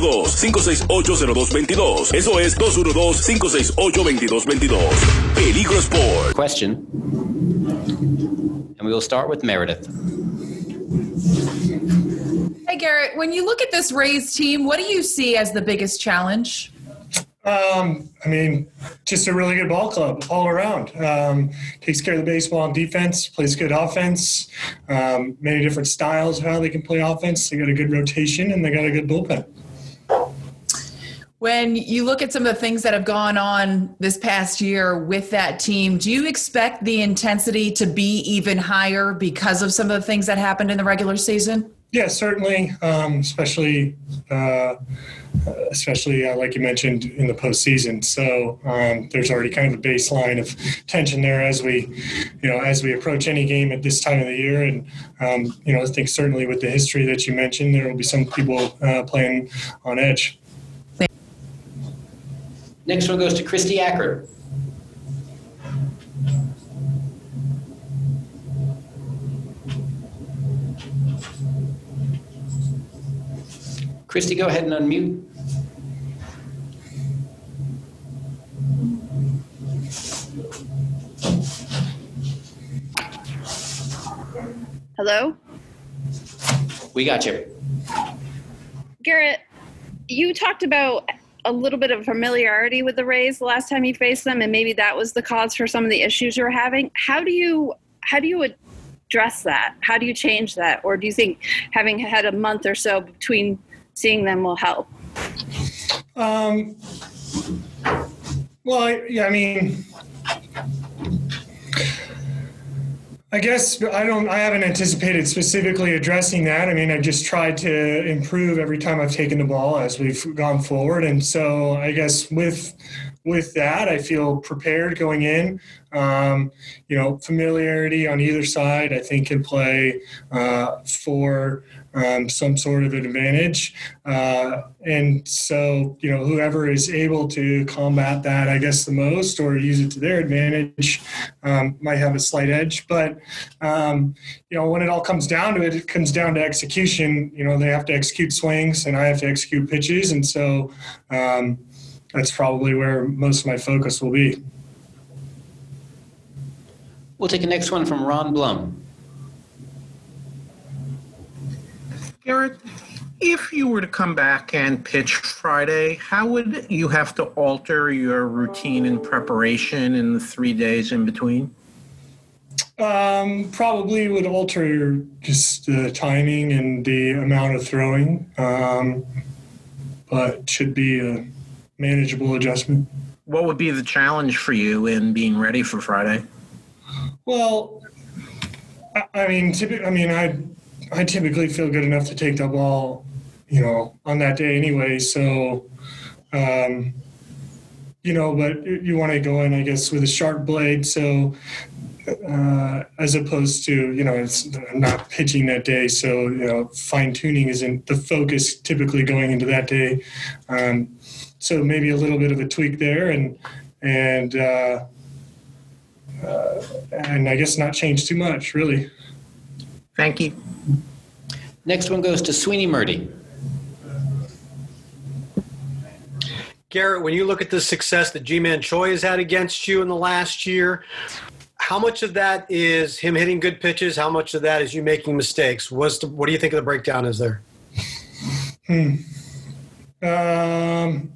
212-568-0222. Eso es 212-568-2222. Peligro Sport. Question. And we will start with Meredith. Hey, Gerrit, when you look at this Rays team, what do you see as the biggest challenge? Um, I mean, just a really good ball club all around. Um, takes care of the baseball on defense, plays good offense, um, many different styles of how they can play offense. They got a good rotation and they got a good bullpen. When you look at some of the things that have gone on this past year with that team, do you expect the intensity to be even higher because of some of the things that happened in the regular season? Yeah, certainly, um, especially uh, especially uh, like you mentioned in the postseason. So um, there's already kind of a baseline of tension there as we, you know, as we approach any game at this time of the year. And um, you know, I think certainly with the history that you mentioned, there will be some people uh, playing on edge. Next one goes to Kristie Ackert. Kristie, go ahead and unmute. Hello? We got you. Gerrit, you talked about a little bit of familiarity with the Rays the last time you faced them, and maybe that was the cause for some of the issues you were having. How do you how do you address that? How do you change that, or do you think having had a month or so between seeing them will help? Um, well, I, yeah, I mean, I guess I don't. I haven't anticipated specifically addressing that. I mean, I just tried to improve every time I've taken the ball as we've gone forward, and so I guess with with that, I feel prepared going in. Um, you know, familiarity on either side, I think, can play uh, for um, some sort of advantage. Uh, and so, you know, whoever is able to combat that, I guess, the most or use it to their advantage um, might have a slight edge. But, um, you know, when it all comes down to it, it comes down to execution. You know, they have to execute swings and I have to execute pitches. And so um, that's probably where most of my focus will be. We'll take the next one from Ron Blum. Gerrit, if you were to come back and pitch Friday, how would you have to alter your routine and preparation in the three days in between? Um, probably would alter just the timing and the amount of throwing, um, but should be a manageable adjustment. What would be the challenge for you in being ready for Friday? Well, I, mean, I mean, I I typically feel good enough to take the ball, you know, on that day anyway. So, um, you know, but you want to go in, I guess, with a sharp blade. So, uh, as opposed to, you know, it's not pitching that day. So, you know, fine tuning isn't the focus typically going into that day. Um, so maybe a little bit of a tweak there and, and, uh, uh, and I guess not change too much, really. Thank you. Next one goes to Sweeny Murti. Gerrit, when you look at the success that Ji-Man Choi has had against you in the last year, how much of that is him hitting good pitches? How much of that is you making mistakes? What's the, what do you think of the breakdown is there? Hmm. Um,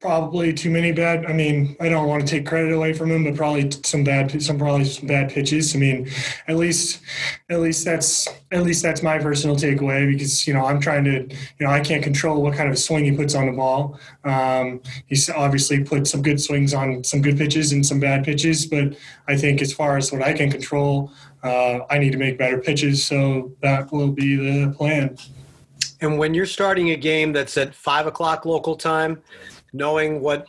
probably too many bad. I mean, I don't want to take credit away from him, but probably some bad, some probably some bad pitches. I mean, at least, at least that's at least that's my personal takeaway because you know I'm trying to, you know, I can't control what kind of swing he puts on the ball. Um, he's obviously put some good swings on some good pitches and some bad pitches, but I think as far as what I can control, uh, I need to make better pitches. So that will be the plan. And when you're starting a game that's at five o'clock local time, knowing what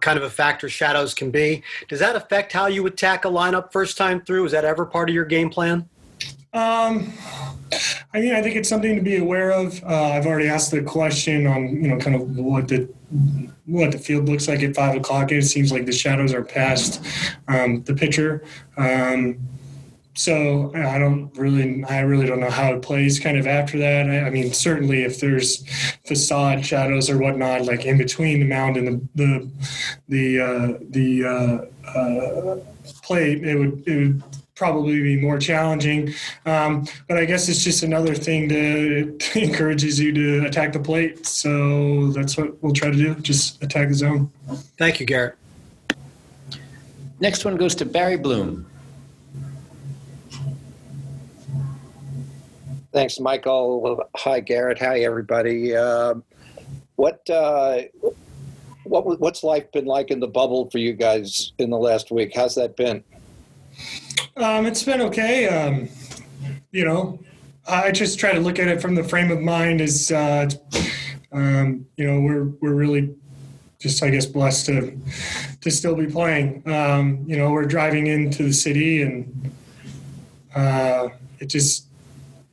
kind of a factor shadows can be, does that affect how you attack a lineup first time through? Is that ever part of your game plan? Um, I mean, I think it's something to be aware of. Uh, I've already asked the question on, you know, kind of what the what the field looks like at five o'clock. It seems like the shadows are past um, the pitcher. Um, so I don't really, I really don't know how it plays kind of after that. I, I, mean, certainly if there's facade shadows or whatnot, like in between the mound and the the the uh, the uh, uh, plate, it would it would probably be more challenging. Um, but I guess it's just another thing to encourages you to attack the plate. So that's what we'll try to do. Just attack the zone. Thank you, Gerrit. Next one goes to Barry Bloom. Thanks, Michael. Hi, Gerrit. Hi, everybody. Uh, what uh, what what's life been like in the bubble for you guys in the last week? How's that been? Um, it's been okay. Um, you know, I just try to look at it from the frame of mind as uh, um, you know we're we're really just I guess blessed to to still be playing. Um, you know, we're driving into the city and uh, it just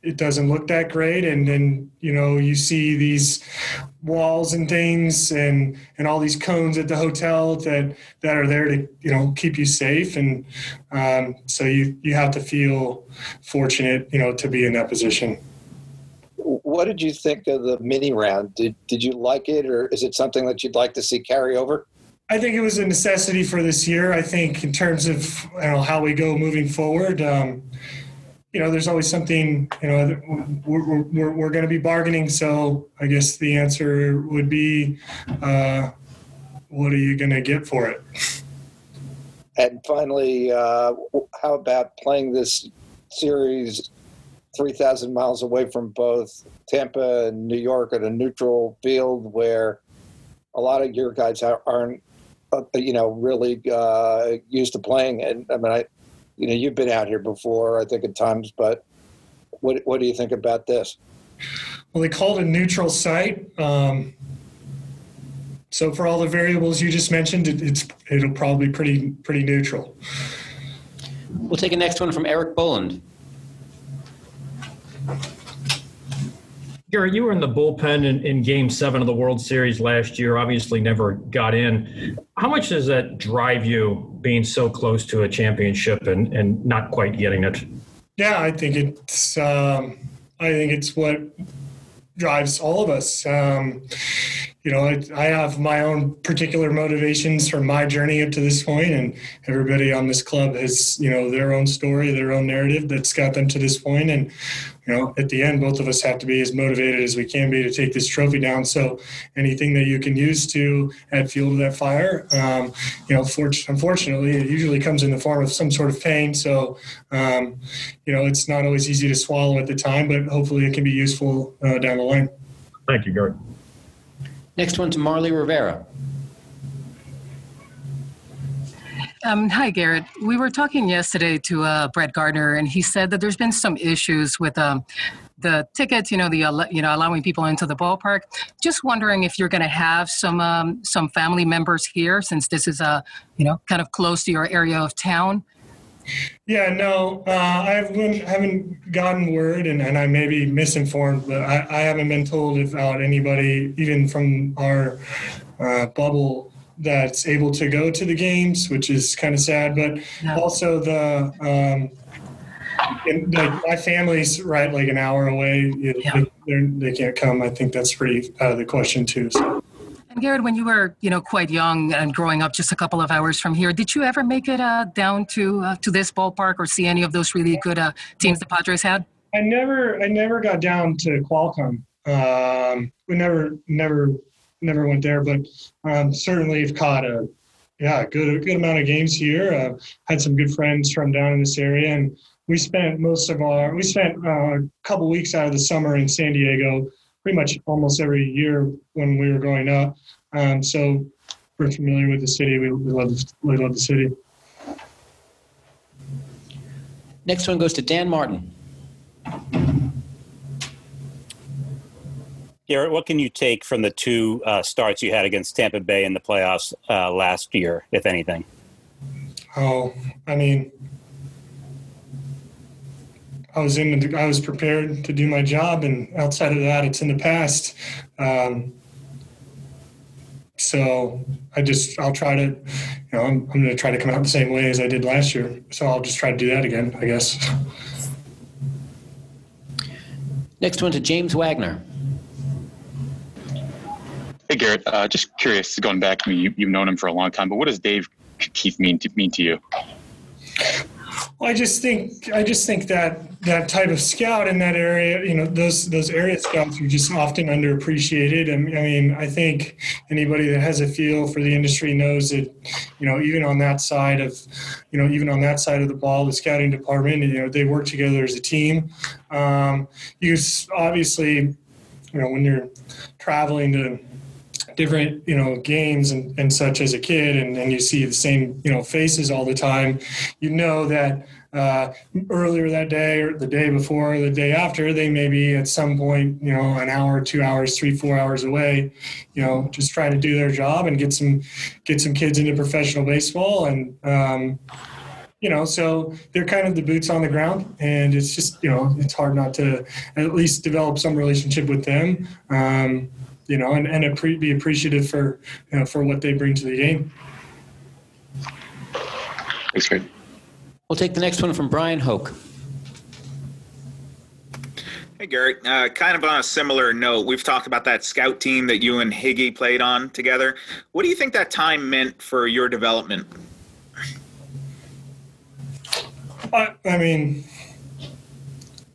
it doesn't look that great. And then you know you see these walls and things and and all these cones at the hotel that that are there to you know keep you safe. And um, so you you have to feel fortunate you know to be in that position. What did you think of the mini round? Did did you like it or is it something that you'd like to see carry over? I think it was a necessity for this year. I think in terms of you know, how we go moving forward, um, you know, there's always something, you know, we're, we're, we're going to be bargaining. So I guess the answer would be, uh, what are you going to get for it? And finally, uh, how about playing this series 3,000 miles away from both Tampa and New York at a neutral field where a lot of your guys aren't, uh, you know, really uh, used to playing? And I mean, I, you know, you've been out here before, I think, at times, but what, what do you think about this? Well, they called a neutral site. Um, so for all the variables you just mentioned, it, it's it'll probably pretty pretty neutral. We'll take a next one from Erik Boland. Gary, you were in the bullpen in, in, game seven of the World Series last year, obviously never got in. How much does that drive you being so close to a championship and, and not quite getting it? Yeah, I think it's um, I think it's what drives all of us. Um, you know, I, I, have my own particular motivations from my journey up to this point, and everybody on this club has, you know, their own story, their own narrative that's got them to this. And you know, at the end, both of us have to be as motivated as we can be to take this trophy down. So anything that you can use to add fuel to that fire, um, you know, for, unfortunately, it usually comes in the form of some sort of pain. So, um, you know, it's not always easy to swallow at the time, but hopefully it can be useful uh, down the line. Thank you, Gary. Next one to Marly Rivera. Um, hi, Gerrit. We were talking yesterday to uh, Brett Gardner, and he said that there's been some issues with um, the tickets. You know, the you know allowing people into the ballpark. Just wondering if you're going to have some um, some family members here, since this is a you know kind of close to your area of town. Yeah, no, uh, I haven't gotten word, and, and I may be misinformed, but I, I haven't been told about anybody, even from our uh, bubble that's able to go to the games, which is kind of sad. But also the um, and, like my family's right like an hour away. Know, they, they can't come. I think that's pretty out of the question too. So. And Gerrit, when you were, you know, quite young and growing up just a couple of hours from here, did you ever make it uh, down to uh, to this ballpark or see any of those really good uh, teams the Padres had? I never, I never got down to Qualcomm. Um, we never, never, never went there, but um, certainly have caught a, yeah, good, good amount of games here. Uh, had some good friends from down in this area, and we spent most of our, we spent uh, a couple weeks out of the summer in San Diego, pretty much almost every year when we were growing up. Um, so we're familiar with the city. We, we love, we love the city. Next one goes to Dan Martin. Gerrit, what can you take from the two uh, starts you had against Tampa Bay in the playoffs uh, last year, if anything? Oh, I mean, I was in. The, I was prepared to do my job, and outside of that, it's in the past. Um, so I just I'll try to, you know, I'm, I'm going to try to come out the same way as I did last year. So I'll just try to do that again, I guess. Next one to James Wagner. Hey Gerrit, uh, just curious, going back to me, you, you've known him for a long time, but what does Dave Keith mean to mean to you? Well, I just think I just think that that type of scout in that area, you know, those those area scouts are just often underappreciated. I mean, I think anybody that has a feel for the industry knows that, you know, even on that side of, you know, even on that side of the ball, the scouting department, you know, they work together as a team. Um, you obviously, you know, when you're traveling to different you know games and, and such as a kid and, and you see the same you know faces all the time you know that uh, earlier that day or the day before or the day after they may be at some point you know an hour two hours three four hours away you know just trying to do their job and get some get some kids into professional baseball and um, you know so they're kind of the boots on the ground and it's just you know it's hard not to at least develop some relationship with them um, you know, and, and appre- be appreciative for, you know, for what they bring to the game. Thanks, great. We'll take the next one from Bryan Hoch. Hey, Gerrit. Uh, kind of on a similar note, we've talked about that scout team that you and Higgy played on together. What do you think that time meant for your development? I, I mean,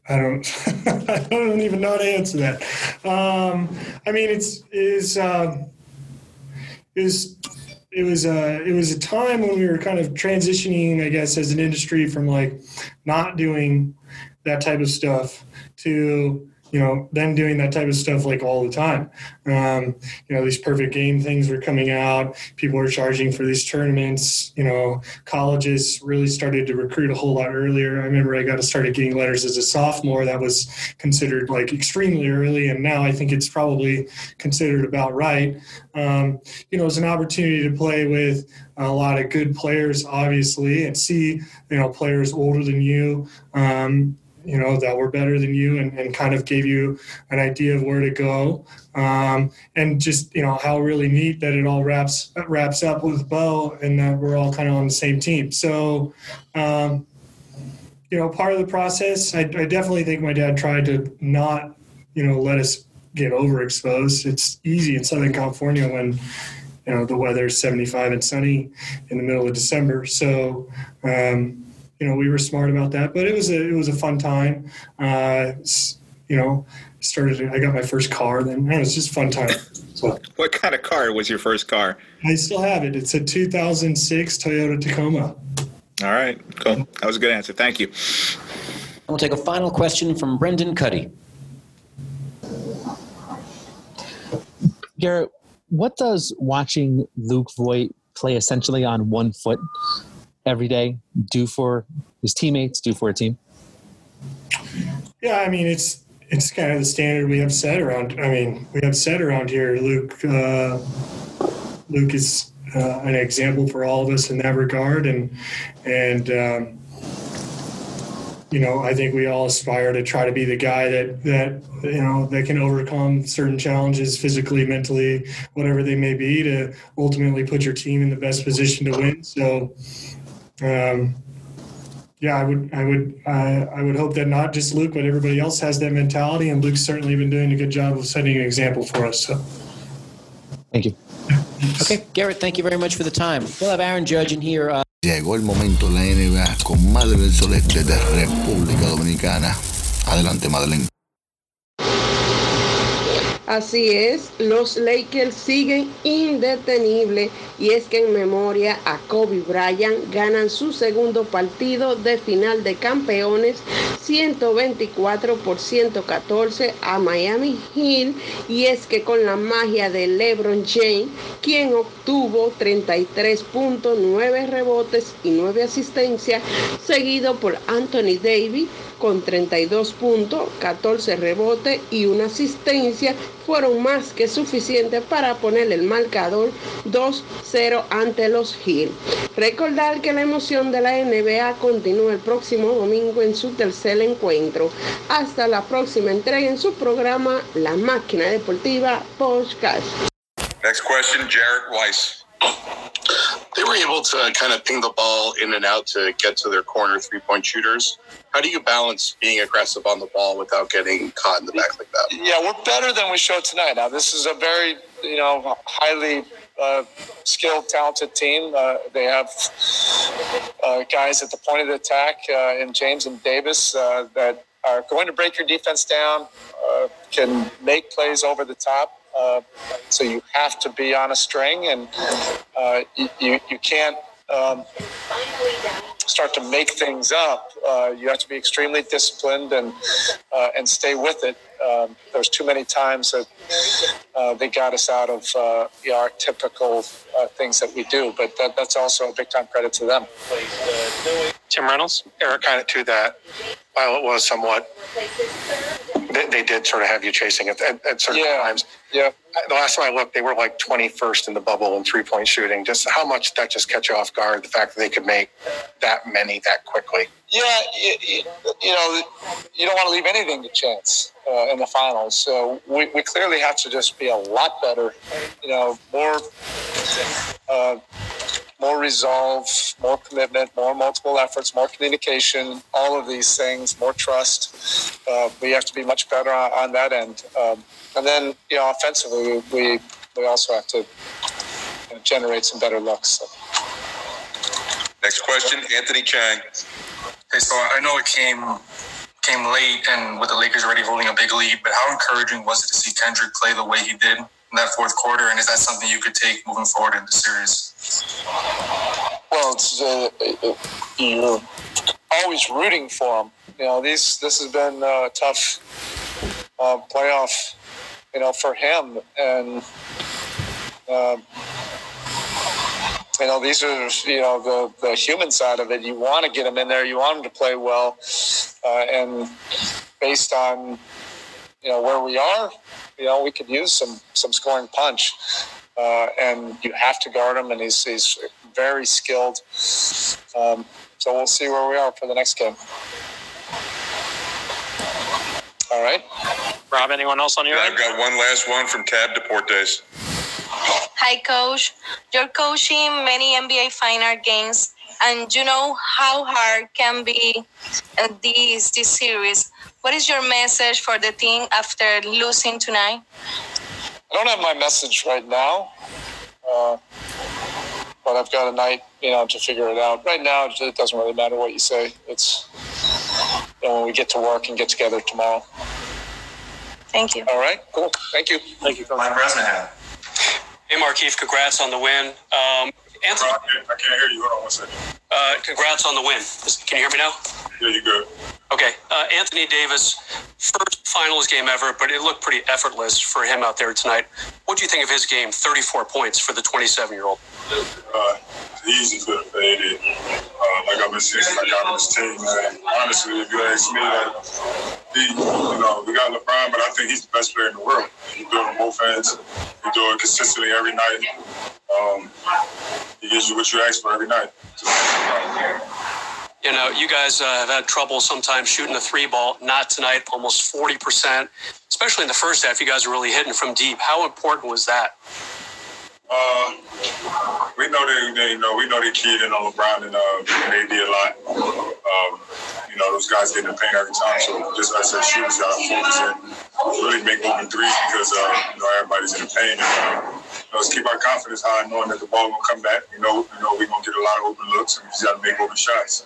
I don't, I don't even know how to answer that. Um, I mean, it's is um, is it was a it was a time when we were kind of transitioning, I guess, as an industry from like not doing that type of stuff to you know, then doing that type of stuff like all the time. Um, you know, these perfect game things were coming out. People were charging for these tournaments. You know, colleges really started to recruit a whole lot earlier. I remember I got to started getting letters as a sophomore. That was considered like extremely early, and now I think it's probably considered about right. Um, you know, it's an opportunity to play with a lot of good players, obviously, and see you know players older than you. Um, you know that were better than you and, and kind of gave you an idea of where to go. Um, and just you know how really neat that it all wraps wraps up with bow and that we're all kind of on the same team. So um, you know part of the process I, I definitely think my dad tried to not you know let us get overexposed. It's easy in southern california when you know the weather's 75 and sunny in the middle of december. So um, you know, we were smart about that. But it was a it was a fun time. Uh, you know, started. I got my first car. Then it was just a fun time. So, what kind of car was your first car? I still have it. It's a 2006 Toyota Tacoma. All right, cool. That was a good answer. Thank you. And we'll take a final question from Brendan Kuty. Gerrit, what does watching Luke Voit play essentially on one foot every day do for his teammates, do for a team? Yeah, I mean it's it's kind of the standard we have set around. I mean, we have set around here. Luke uh, Luke is uh, an example for all of us in that regard, and and um, you know, I think we all aspire to try to be the guy that that you know that can overcome certain challenges physically, mentally, whatever they may be, to ultimately put your team in the best position to win. So, um, yeah, I would, I would, uh, I would hope that not just Luke, but everybody else has that mentality, and Luke's certainly been doing a good job of setting an example for us. So, thank you. Okay, Gerrit, thank you very much for the time. We'll have Aaron Judge in here. Uh, Llegó el momento en la NBA con Madeleine Celeste de República Dominicana. Adelante, Madeleine. Así es, los Lakers siguen indetenibles y es que en memoria a Kobe Bryant ganan su segundo partido de final de campeones 124 por 114 a Miami Heat y es que con la magia de LeBron James, quien obtuvo 33.9 rebotes y 9 asistencias, seguido por Anthony Davis con 32 puntos, 14 rebotes y una asistencia fueron más que suficientes para poner el marcador 2-0 ante los Heat. Recordar que la emoción de la NBA continúa el próximo domingo en su tercer encuentro. Hasta la próxima entrega en su programa La Máquina Deportiva Podcast. Next question, Jared Weiss. They were able to kind of ping the ball in and out to get to their corner three point shooters. How do you balance being aggressive on the ball without getting caught in the back like that? Yeah, we're better than we showed tonight. Now, this is a very, you know, highly uh, skilled, talented team. Uh, they have uh, guys at the point of the attack uh, in James and Davis uh, that are going to break your defense down, uh, can make plays over the top. Uh, so you have to be on a string, and uh, you, you can't um, start to make things up. Uh, you have to be extremely disciplined and uh, and stay with it. Um, there's too many times that uh, they got us out of uh, our typical uh, things that we do, but that, that's also a big time credit to them. Tim Reynolds, Erik, kind of to that, while it was somewhat, they, they did sort of have you chasing at, at, at certain times. Yeah. The last time I looked, they were like 21st in the bubble in three point shooting. Just how much that just catch you off guard, the fact that they could make that many that quickly. Yeah, you, you, you know, you don't want to leave anything to chance uh, in the finals. So we, we clearly have to just be a lot better, you know, more uh, more resolve, more commitment, more multiple efforts, more communication, all of these things, more trust. Uh, we have to be much better on, on that end. Um, and then, you know, offensively, we, we also have to you know, generate some better looks. So. Next question, Anthony Chiang. Okay, so I know it came came late and with the Lakers already holding a big lead, but how encouraging was it to see Kendrick play the way he did in that fourth quarter? And is that something you could take moving forward in the series? Well, it's, uh, you're always rooting for him. You know, these this has been a tough uh, playoff, you know, for him, and um, you know these are you know the the human side of it. You want to get him in there. You want him to play well, uh, and based on you know where we are, you know we could use some some scoring punch. Uh, and you have to guard him, and he's, he's very skilled. Um, so we'll see where we are for the next game. All right. Rob, anyone else on your I've got one last one from Tab Deportes. Hi, coach. You're coaching many NBA final games, and you know how hard can be uh, this this series. What is your message for the team after losing tonight? I don't have my message right now, uh, but I've got a night, you know, to figure it out. Right now, it doesn't really matter what you say. It's you know, when we get to work and get together tomorrow. Thank you. All right, cool. Thank you. Thank you. Mike Bresnahan. Hey, Markieff, congrats on the win. Um, Anthony, I can't, I can't hear you. Hold on one second. Uh, congrats on the win. Can you hear me now? Yeah, you good. Okay, uh, Anthony Davis, first finals game ever, but it looked pretty effortless for him out there tonight. What do you think of his game? 34 points for the 27 year old. Uh, easy could have faded. Uh, like I've been saying, I got on this team, man. Honestly, if you ask me, that he, you know, we got LeBron, but I think he's the best player in the world. He do it on both ends. He do it consistently every night. Um, he gives you what you ask for every night. You know, you guys uh, have had trouble sometimes shooting the three ball. Not tonight, almost 40%, especially in the first half. You guys are really hitting from deep. How important was that? Uh, we know they, they, you know, we know they keyed in on LeBron and uh, and AD a lot. Um, you know, those guys get in the paint every time. So just as a shooters, got to focus and really make open threes because uh, you know everybody's in the paint. And, uh, let's keep our confidence high, knowing that the ball will come back. You know, you know, we're gonna get a lot of open looks, and we just got to make open shots.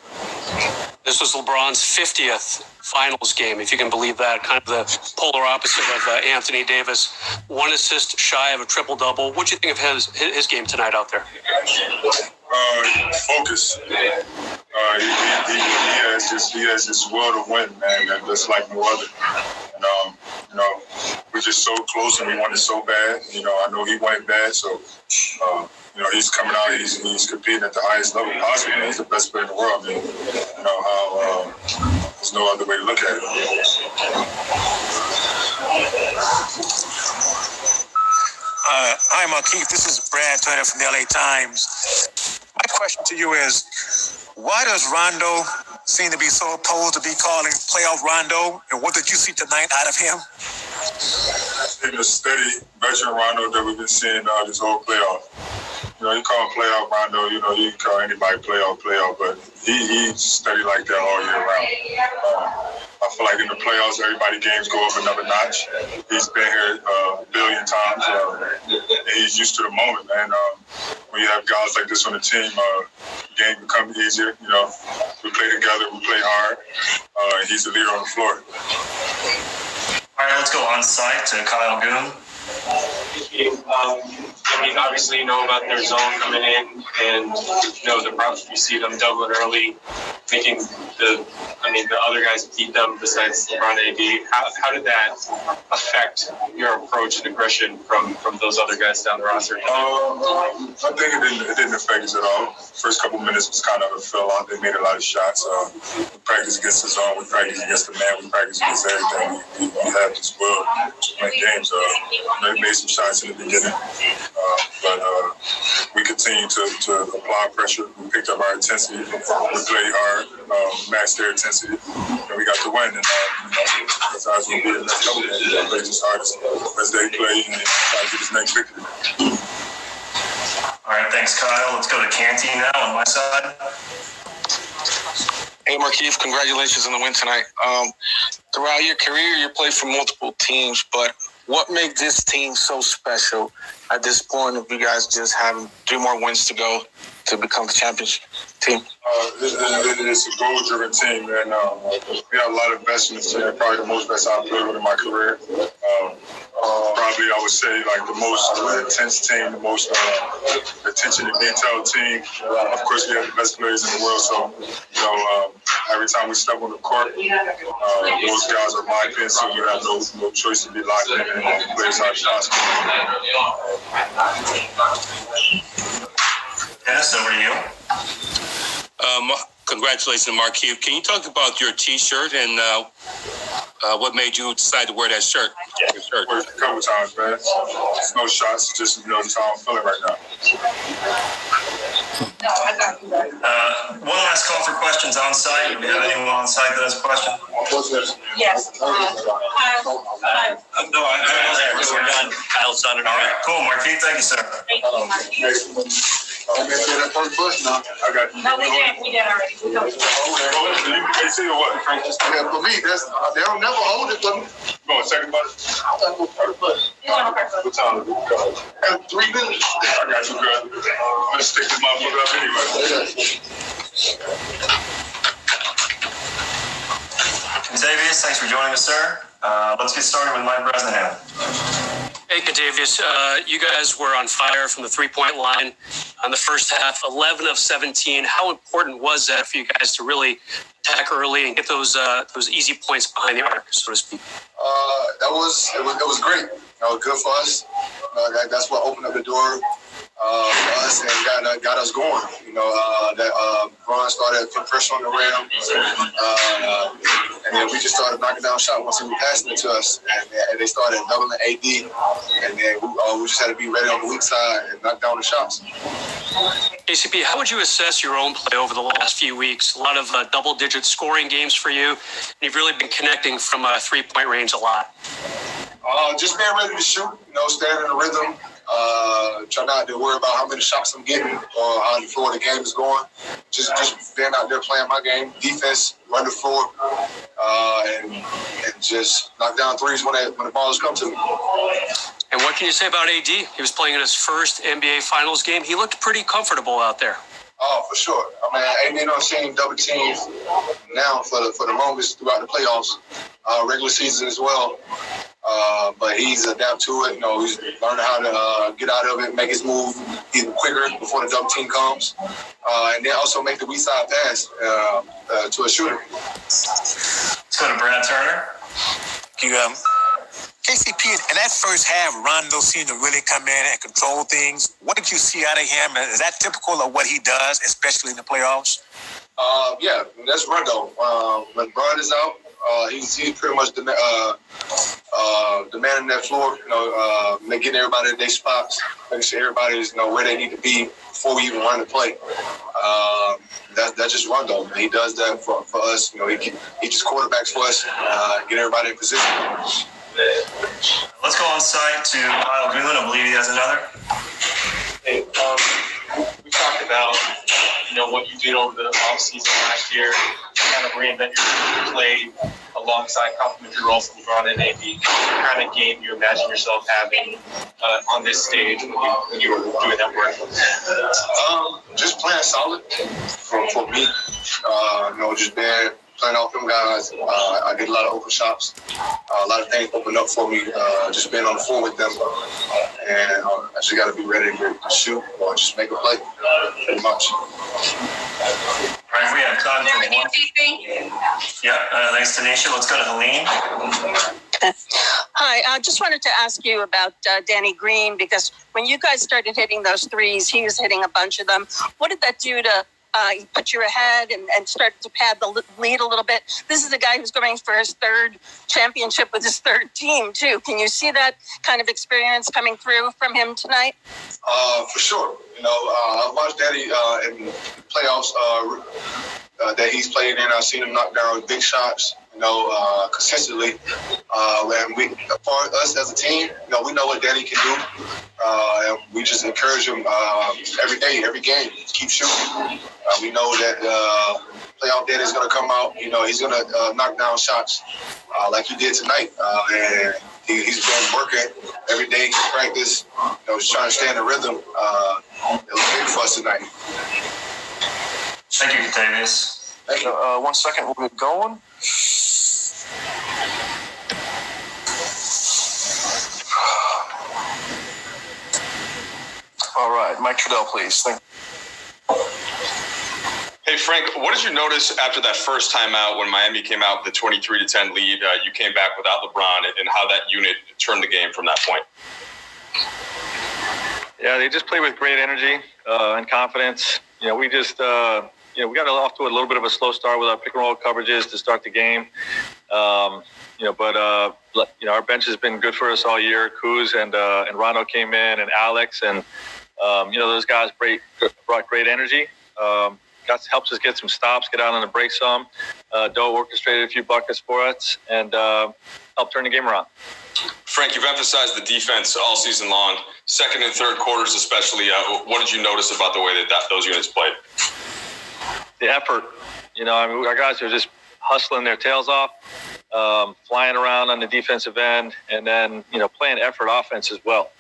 This was LeBron's 50th finals game, if you can believe that. Kind of the polar opposite of uh, Anthony Davis. One assist shy of a triple double. What do you think of his his game tonight out there? Uh, focus. Uh, he, he, he, has just he has this will to win, man, just like no other. And um, you know, we're just so close, and we want it so bad. You know, I know he wanted bad, so. Uh, you know, he's coming out. He's, he's competing at the highest level possible. He's the best player in the world. I mean, you know how there's no other way to look at it. Uh, hi, Markieff. This is Brad Turner from the LA Times. My question to you is why does Rondo seem to be so opposed to be calling playoff Rondo? And what did you see tonight out of him? In the steady veteran Rondo that we've been seeing uh, this whole playoff. You know, you call playoff Rondo, you know, you can call anybody playoff, playoff, but he, he's steady like that all year round. Uh, I feel like in the playoffs, everybody games go up another notch. He's been here uh, a billion times, uh, he's used to the moment, man. Um, when you have guys like this on the team, uh, the game becomes easier. You know, we play together, we play hard, uh, he's the leader on the floor. All right, let's go on site to Kyle Goon. Um, I mean, obviously, you know about their zone coming in, and you know the problems you see them doubling early, making the, I mean, the other guys beat them besides LeBron AD. How, how did that affect your approach and aggression from from those other guys down the roster? Um, I think it didn't, it didn't affect us at all. First couple minutes was kind of a fill out. They made a lot of shots. Uh, we practiced against the zone. We practiced against the man. We practiced against everything. We, we, we have this win games. Uh, they made some shots in the beginning, uh, but uh, we continue to, to apply pressure. We picked up our intensity. We played hard, um, matched their intensity, and we got the win. And uh, you know, that's how it's going to be the next couple games. We play as hard as, as they play and try to get this next victory. All right, thanks, Kyle. Let's go to Canty now on my side. Hey, Markieff, congratulations on the win tonight. Um, throughout your career, you played for multiple teams, but what makes this team so special at this point if you guys just have three more wins to go to become the champions team? Uh, this, this is a goal-driven team, and um, we have a lot of investments. Uh, probably the most best I've played with in my career. Um, uh, probably, I would say, like the most intense team, the most uh, attention to detail team. Uh, of course, we have the best players in the world, so you know, um, every time we step on the court, uh, those guys are locked in, so you have no, no choice to be locked in and play. Dennis, over to you. Um, congratulations, Markieff. Can you talk about your T-shirt and uh, uh, what made you decide to wear that shirt? Yeah. Your shirt. Worked a couple times, man. It's no shots, it's just you know just how I'm feeling right now. Uh, one last call for questions on site. Do we have anyone on site that has a question? Yes. Uh, no, I, I We're done. Kyle's done it. All right, cool. Marquis, thank you, sir. I'm gonna get that first bus now. I got you. No, we did, we did already. We don't- They see what? Yeah, for me, that's they don't never hold it for me. Go on, second bus. I'm gonna go first bus. What time? At three minutes. I got you, girl. I'm gonna stick this motherfucker up anyway. Kentavious, thanks for joining us, sir. Uh, let's get started with Mike Bresnahan. Hey, uh, you guys were on fire from the three point line on the first half, 11 of 17. How important was that for you guys to really attack early and get those uh, those easy points behind the arc, so to speak? Uh, that was it, was it was great. That was good for us. That, that's what opened up the door uh, for us and got uh, got us going. You know, uh, that uh, Ron started putting pressure on the rim, uh, and then we just started knocking down shots once he was passing it to us, and, and they started doubling AD, and then we, uh, we just had to be ready on the weak side and knock down the shots. KCP, how would you assess your own play over the last few weeks? A lot of uh, double digit scoring games for you. And you've really been connecting from uh, three point range a lot. Uh, just being ready to shoot, you know, staying in the rhythm. Uh, try not to worry about how many shots I'm getting or how the floor the game is going. Just just being out there playing my game, defense, run the floor, uh, and, and just knock down threes when, they, when the balls come to me. And what can you say about AD? He was playing in his first NBA Finals game. He looked pretty comfortable out there. Oh, for sure. I mean, AD on seeing double teams now for the for the longest throughout the playoffs, uh, regular season as well. Uh, but he's adapt to it. You know, he's learning how to uh, get out of it, make his move even quicker before the double team comes, uh, and then also make the weak side pass uh, uh, to a shooter. Let's go to Brad Turner. You um, KCP in that first half, Rondo seemed to really come in and control things. What did you see out of him? Is that typical of what he does, especially in the playoffs? Uh, yeah, that's Rondo. Uh, when Bron is out, uh, he's, he's pretty much the, uh, uh, demanding that floor, you know, uh, getting everybody in their spots, making sure everybody's you know where they need to be before we even run the play. Uh, that, that's just Rondo. Man. He does that for, for us. You know, he, he just quarterbacks for us, uh, get everybody in position. Let's go on site to Kyle Greenland. I believe he has another. Hey, um, we talked about you know what you did over the offseason last year, kind of reinvent your play alongside complementary roles from LeBron and AD. What kind of game you imagine yourself having uh, on this stage when you, when you were doing that work? Um, just playing solid for, for me. Uh, you know, just being playing off them guys. Uh, I get a lot of open shots. Uh, a lot of things open up for me. Uh, just being on the floor with them, and uh, I just got to be ready to, to shoot or just make a play. Pretty much. All right, we have time for one. Yeah, uh, thanks, Tanisha. Let's go to Helene. Hi, I just wanted to ask you about uh, Danny Green because when you guys started hitting those threes, he was hitting a bunch of them. What did that do to uh, put you ahead and, and started to pad the lead a little bit? This is a guy who's going for his third championship with his third team, too. Can you see that kind of experience coming through from him tonight? Uh, for sure. You know, uh, I've watched Danny uh, in playoffs uh, uh, that he's played in. I've seen him knock down big shots, you know, uh, consistently. Uh, and we, for us as a team, you know, we know what Danny can do. Uh, and we just encourage him uh, every day, every game, keep shooting. Uh, we know that uh, playoff Danny is going to come out. You know, he's going to knock down shots like he did tonight. And he, he's been working every day, practice. You know, trying to stay in the rhythm. It was big for us tonight. Thank you, Davis. Uh, one second, we'll get going. All right, Mike Trudell, please. Thank Hey Frank, what did you notice after that first time out when Miami came out with a 23 to 10 lead? Uh, you came back without LeBron, and how that unit turned the game from that point. Yeah, they just play with great energy uh, and confidence. You know, we just, uh, you know, we got off to a little bit of a slow start with our pick and roll coverages to start the game. Um, you know, but uh, you know, our bench has been good for us all year. Kuz and uh, and Rondo came in, and Alex, and um, you know, those guys brought, brought great energy. Um, got helps us get some stops, get out on the break some. Uh, Doe orchestrated a few buckets for us, and uh, helped turn the game around. Frank, you've emphasized the defense all season long, second and third quarters especially. Uh, what did you notice about the way that, that those units played? The effort. You know, I mean, our guys are just hustling their tails off, um, flying around on the defensive end, and then you know playing effort offense as well.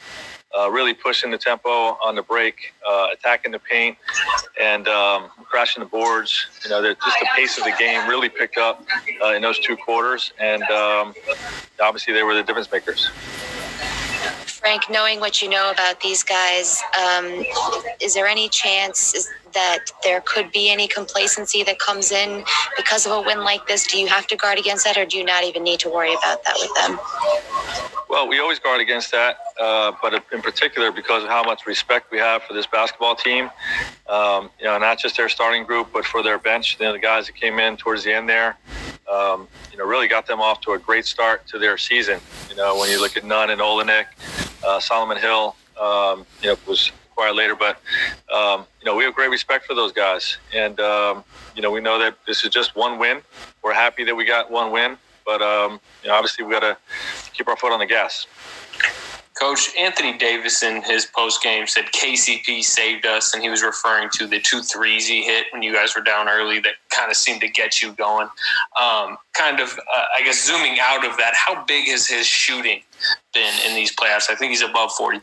Uh, really pushing the tempo on the break, uh, attacking the paint, and um, crashing the boards. You know, just the pace of the game really picked up uh, in those two quarters, and um, obviously they were the difference makers. Frank, knowing what you know about these guys, um, is there any chance is that there could be any complacency that comes in because of a win like this? Do you have to guard against that, or do you not even need to worry about that with them? Well, we always guard against that, uh, but in particular because of how much respect we have for this basketball team. Um, you know, not just their starting group, but for their bench. You know, the guys that came in towards the end there. Um, you know, really got them off to a great start to their season. You know, when you look at Nunn and Olynyk, uh, Solomon Hill, um, you know, was inquire later. But um, you know, we have great respect for those guys, and um, you know, we know that this is just one win. We're happy that we got one win, but um, you know, obviously we got to keep our foot on the gas. Coach Anthony Davis in his post game said KCP saved us, and he was referring to the two threes he hit when you guys were down early that kind of seemed to get you going. Um, kind of, uh, I guess, zooming out of that, how big has his shooting been in these playoffs? I think he's above 40%.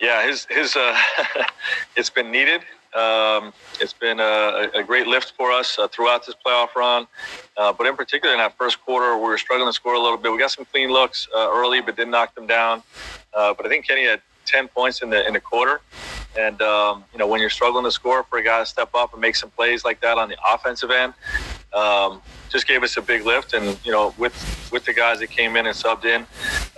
Yeah, his his uh, it's been needed. Um, it's been a, a, great lift for us uh, throughout this playoff run, uh, but in particular in that first quarter, we were struggling to score a little bit. We got some clean looks uh, early, but didn't knock them down. Uh, but I think Kenny had 10 points in the in the quarter, and um, you know when you're struggling to score for a guy to step up and make some plays like that on the offensive end, um, just gave us a big lift. And you know with with the guys that came in and subbed in,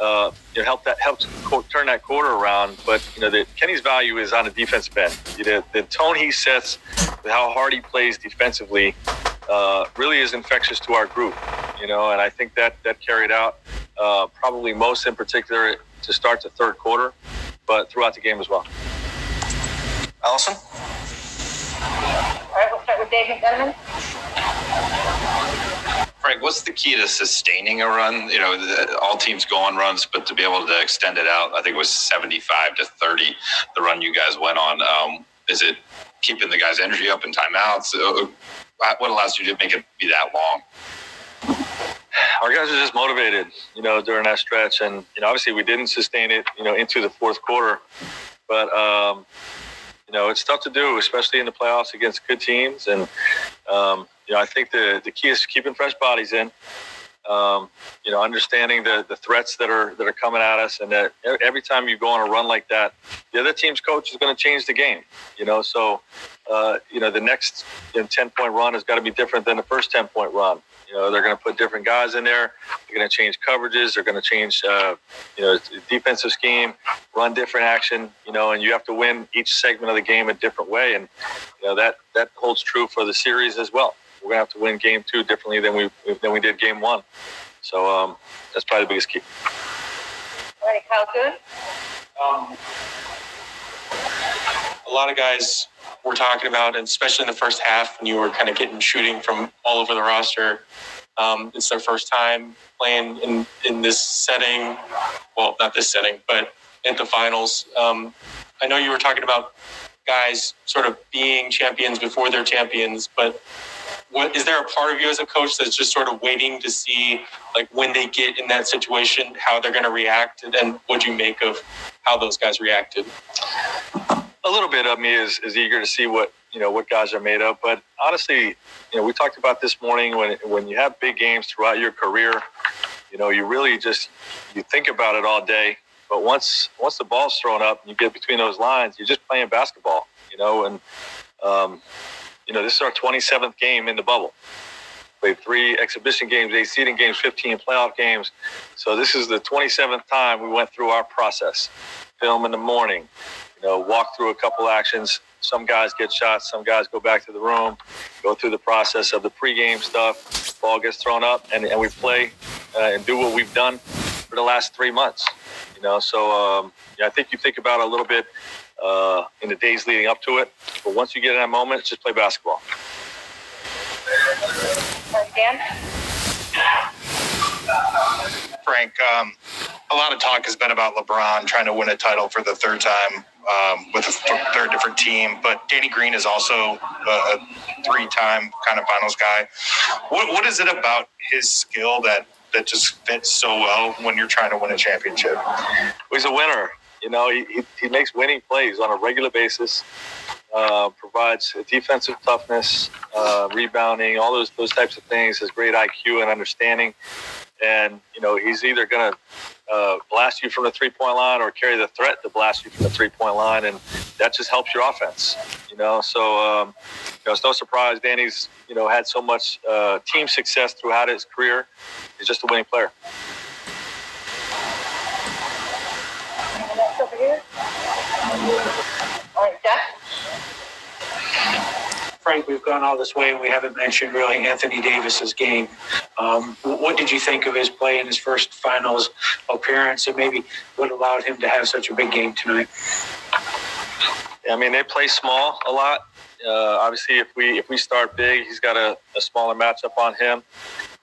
uh, it helped that helped turn that quarter around. But you know, the, Kenny's value is on the defensive end. The, the tone he sets, with how hard he plays defensively, uh, really is infectious to our group. You know, and I think that that carried out uh, probably most in particular to start the third quarter, but throughout the game as well. Allison. All right, we'll start with Dave McMenamin. Frank, what's the key to sustaining a run? You know, the, all teams go on runs, but to be able to extend it out, I think it was 75 to 30, the run you guys went on. Um, is it keeping the guys' energy up in timeouts? Uh, what allows you to make it be that long? Our guys are just motivated, you know, during that stretch. And, you know, obviously we didn't sustain it, you know, into the fourth quarter. But, um, you know, it's tough to do, especially in the playoffs against good teams. And, um, you know, I think the, the key is keeping fresh bodies in. Um, you know, understanding the, the threats that are that are coming at us, and that every time you go on a run like that, the other team's coach is going to change the game. You know, so uh, you know the next you know, ten point run has got to be different than the first ten point run. You know, they're going to put different guys in there. They're going to change coverages. They're going to change, uh, you know, defensive scheme, run different action. You know, and you have to win each segment of the game a different way, and you know that that holds true for the series as well we're gonna have to win game two differently than we than we did game one. So um, that's probably the biggest key. All right, Kyle Goon. Um, a lot of guys were talking about, and especially in the first half, when you were kind of getting shooting from all over the roster. Um, it's their first time playing in, in this setting. Well, not this setting, but in the finals. Um, I know you were talking about guys sort of being champions before they're champions, but what is there a part of you as a coach that's just sort of waiting to see like when they get in that situation how they're going to react? And, and what you make of how those guys reacted? A little bit of me is, is eager to see what you know what guys are made of. But honestly you know we talked about this morning when when you have big games throughout your career you know you really just you think about it all day. But once once the ball's thrown up and you get between those lines you're just playing basketball you know and um, you know, this is our 27th game in the bubble. Played three exhibition games, eight seeding games, 15 playoff games. So this is the 27th time we went through our process. Film in the morning, you know, walk through a couple actions. Some guys get shots, some guys go back to the room, go through the process of the pregame stuff. Ball gets thrown up, and, and we play uh, and do what we've done for the last three months. You know, so um, yeah, I think you think about it a little bit uh, in the days leading up to it. But once you get in that moment, just play basketball. Dan? Frank, um, a lot of talk has been about LeBron trying to win a title for the third time um, with a third different team, but Danny Green is also a, a three-time kind of finals guy. What, what is it about his skill that that just fits so well when you're trying to win a championship? He's a winner. You know, he, he, he makes winning plays on a regular basis, uh, provides defensive toughness, uh, rebounding, all those those types of things. Has great IQ and understanding, and you know he's either going to uh, blast you from the three point line or carry the threat to blast you from the three point line, and that just helps your offense. You know, so um, you know it's no surprise Danny's you know had so much uh, team success throughout his career. He's just a winning player. next over Frank, we've gone all this way and we haven't mentioned really Anthony Davis's game. Um, what did you think of his play in his first finals appearance and maybe what allowed him to have such a big game tonight? I mean, they play small a lot. Uh, obviously, if we if we start big, he's got a, a smaller matchup on him.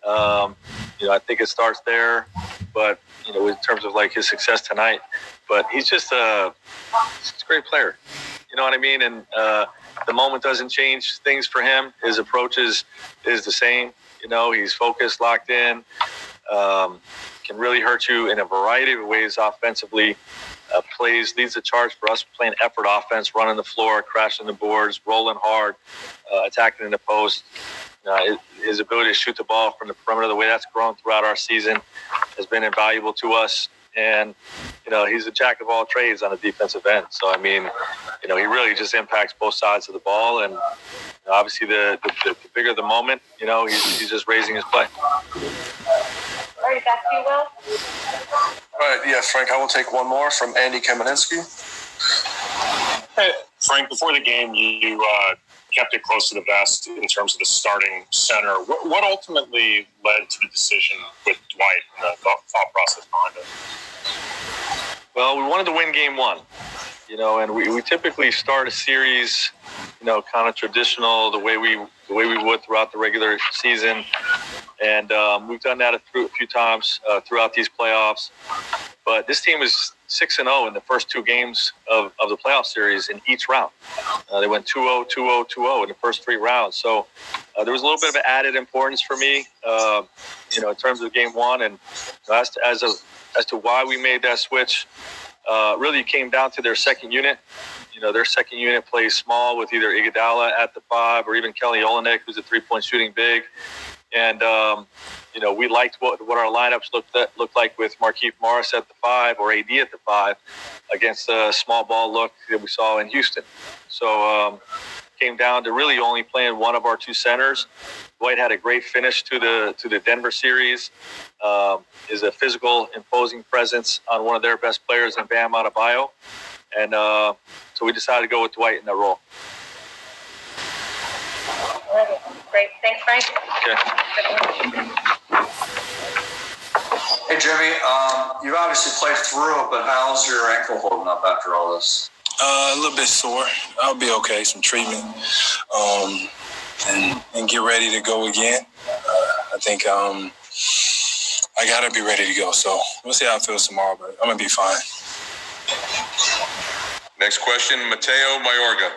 Um, you know, I think it starts there. But you know, in terms of like his success tonight, but he's just a, he's a great player. You know what I mean? And uh, the moment doesn't change things for him. His approach is is the same. You know, he's focused, locked in. Um, can really hurt you in a variety of ways offensively. Uh, plays leads the charge for us playing effort offense, running the floor, crashing the boards, rolling hard, uh, attacking in the post. Uh, his ability to shoot the ball from the perimeter, the way that's grown throughout our season, has been invaluable to us. And you know, he's a jack of all trades on the defensive end. So I mean, you know, he really just impacts both sides of the ball. And obviously, the, the, the bigger the moment, you know, he's, he's just raising his play. All right, back to you, Will. All right, yeah, Frank, I will take one more from Andy Kamenetzky. Hey, Frank, before the game, you uh, kept it close to the vest in terms of the starting center. What, what ultimately led to the decision with Dwight and the thought process behind it? Well, we wanted to win game one, you know, and we, we typically start a series, you know, kind of traditional, the way we the way we would throughout the regular season, and um, we've done that a few times uh, throughout these playoffs. But this team is six and zero oh in the first two games of, of the playoff series in each round. Uh, they went 2-0, 2-0, 2-0 in the first three rounds. So uh, there was a little bit of added importance for me, uh, you know, in terms of game one, and as to, as of as to why we made that switch. Uh, really came down to their second unit. You know, their second unit plays small with either Iguodala at the five or even Kelly Olynyk, who's a three-point shooting big. And um, you know, we liked what, what our lineups looked at, looked like with Markieff Morris at the five or AD at the five against the small ball look that we saw in Houston. So um, came down to really only playing one of our two centers. Dwight had a great finish to the to the Denver series. Um, is a physical, imposing presence on one of their best players in Bam Adebayo, and uh, so we decided to go with Dwight in that role. Great. Thanks, Frank. Okay. Hey, Jimmy. Um, you've obviously played through it, but how's your ankle holding up after all this? Uh, a little bit sore. I'll be okay. Some treatment, um, and, and get ready to go again. Uh, I think um, I gotta be ready to go. So we'll see how it feels tomorrow, but I'm gonna be fine. Next question, Mateo Mayorga.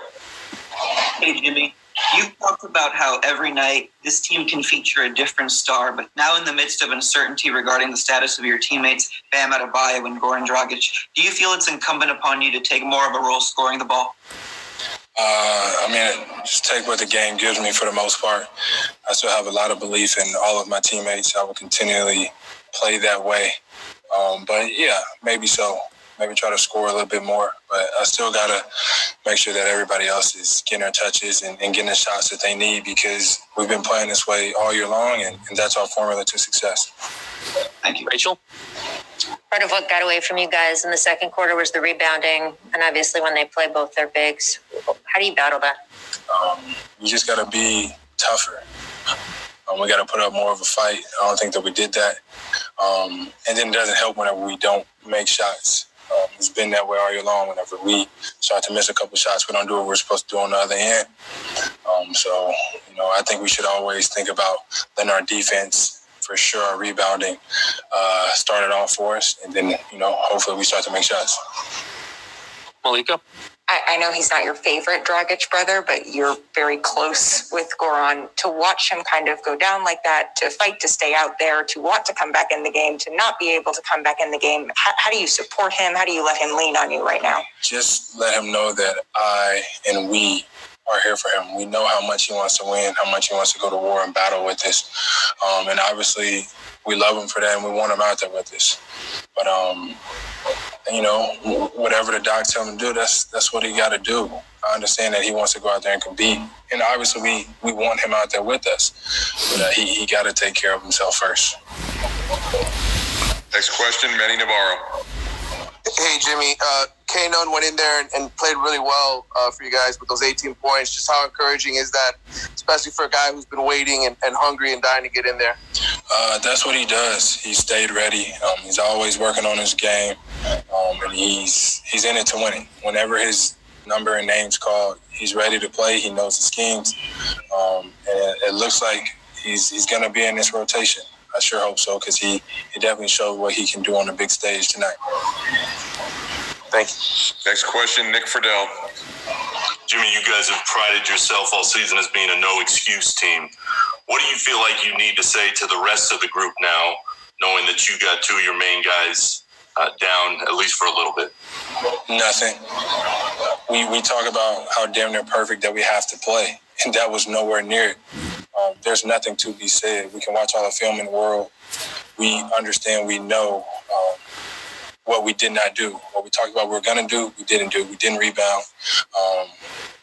Hey, Jimmy. You talked about how every night this team can feature a different star, but now in the midst of uncertainty regarding the status of your teammates, Bam Adebayo and Goran Dragic, do you feel it's incumbent upon you to take more of a role scoring the ball? Uh, I mean, just take what the game gives me for the most part. I still have a lot of belief in all of my teammates. I will continually play that way. Um, but yeah, maybe so maybe try to score a little bit more. But I still got to make sure that everybody else is getting their touches and, and, getting the shots that they need because we've been playing this way all year long, and, and that's our formula to success. Thank you. Rachel? Part of what got away from you guys in the second quarter was the rebounding, and obviously when they play both their bigs. How do you battle that? Um, you just got to be tougher. Um, we got to put up more of a fight. I don't think that we did that. Um, and then it doesn't help whenever we don't make shots. Um, it's been that way all year long. Whenever we start to miss a couple shots, we don't do what we're supposed to do on the other end. Um, so, you know, I think we should always think about letting our defense, for sure, our rebounding, uh, start it off for us, and then, you know, hopefully we start to make shots. Malika? I, I, know he's not your favorite Dragic brother, but you're very close with Goran. To watch him kind of go down like that, to fight to stay out there, to want to come back in the game, to not be able to come back in the game, how, how do you support him? How do you let him lean on you right now? Just let him know that I and we are here for him. We know how much he wants to win, how much he wants to go to war and battle with us. Um, and obviously, we love him for that and we want him out there with us. But um, you know, whatever the doc tell him to do, that's that's what he got to do. I understand that he wants to go out there and compete, and obviously we we want him out there with us, but uh, he he got to take care of himself first. Next question, Manny Navarro. Hey, Jimmy. Uh, K Nunn went in there and, and played really well uh, for you guys with those 18 points. Just how encouraging is that, especially for a guy who's been waiting and, and hungry and dying to get in there? Uh, that's what he does. He stayed ready. Um, he's always working on his game, um, and he's he's in it to win it. Whenever his number and name's called, he's ready to play. He knows the schemes, um, and it, it looks like he's he's going to be in this rotation. I sure hope so because he, he definitely showed what he can do on the big stage tonight. Thank you. Next question, Nick Friedell. Jimmy, you guys have prided yourself all season as being a no excuse team. What do you feel like you need to say to the rest of the group now, knowing that you got two of your main guys uh, down at least for a little bit? Nothing. We, we talk about how damn near perfect that we have to play, and that was nowhere near it. Um, there's nothing to be said. We can watch all the film in the world. We understand, we know um, what we did not do. What we talked about we were going to do, we didn't do. We didn't rebound. Um,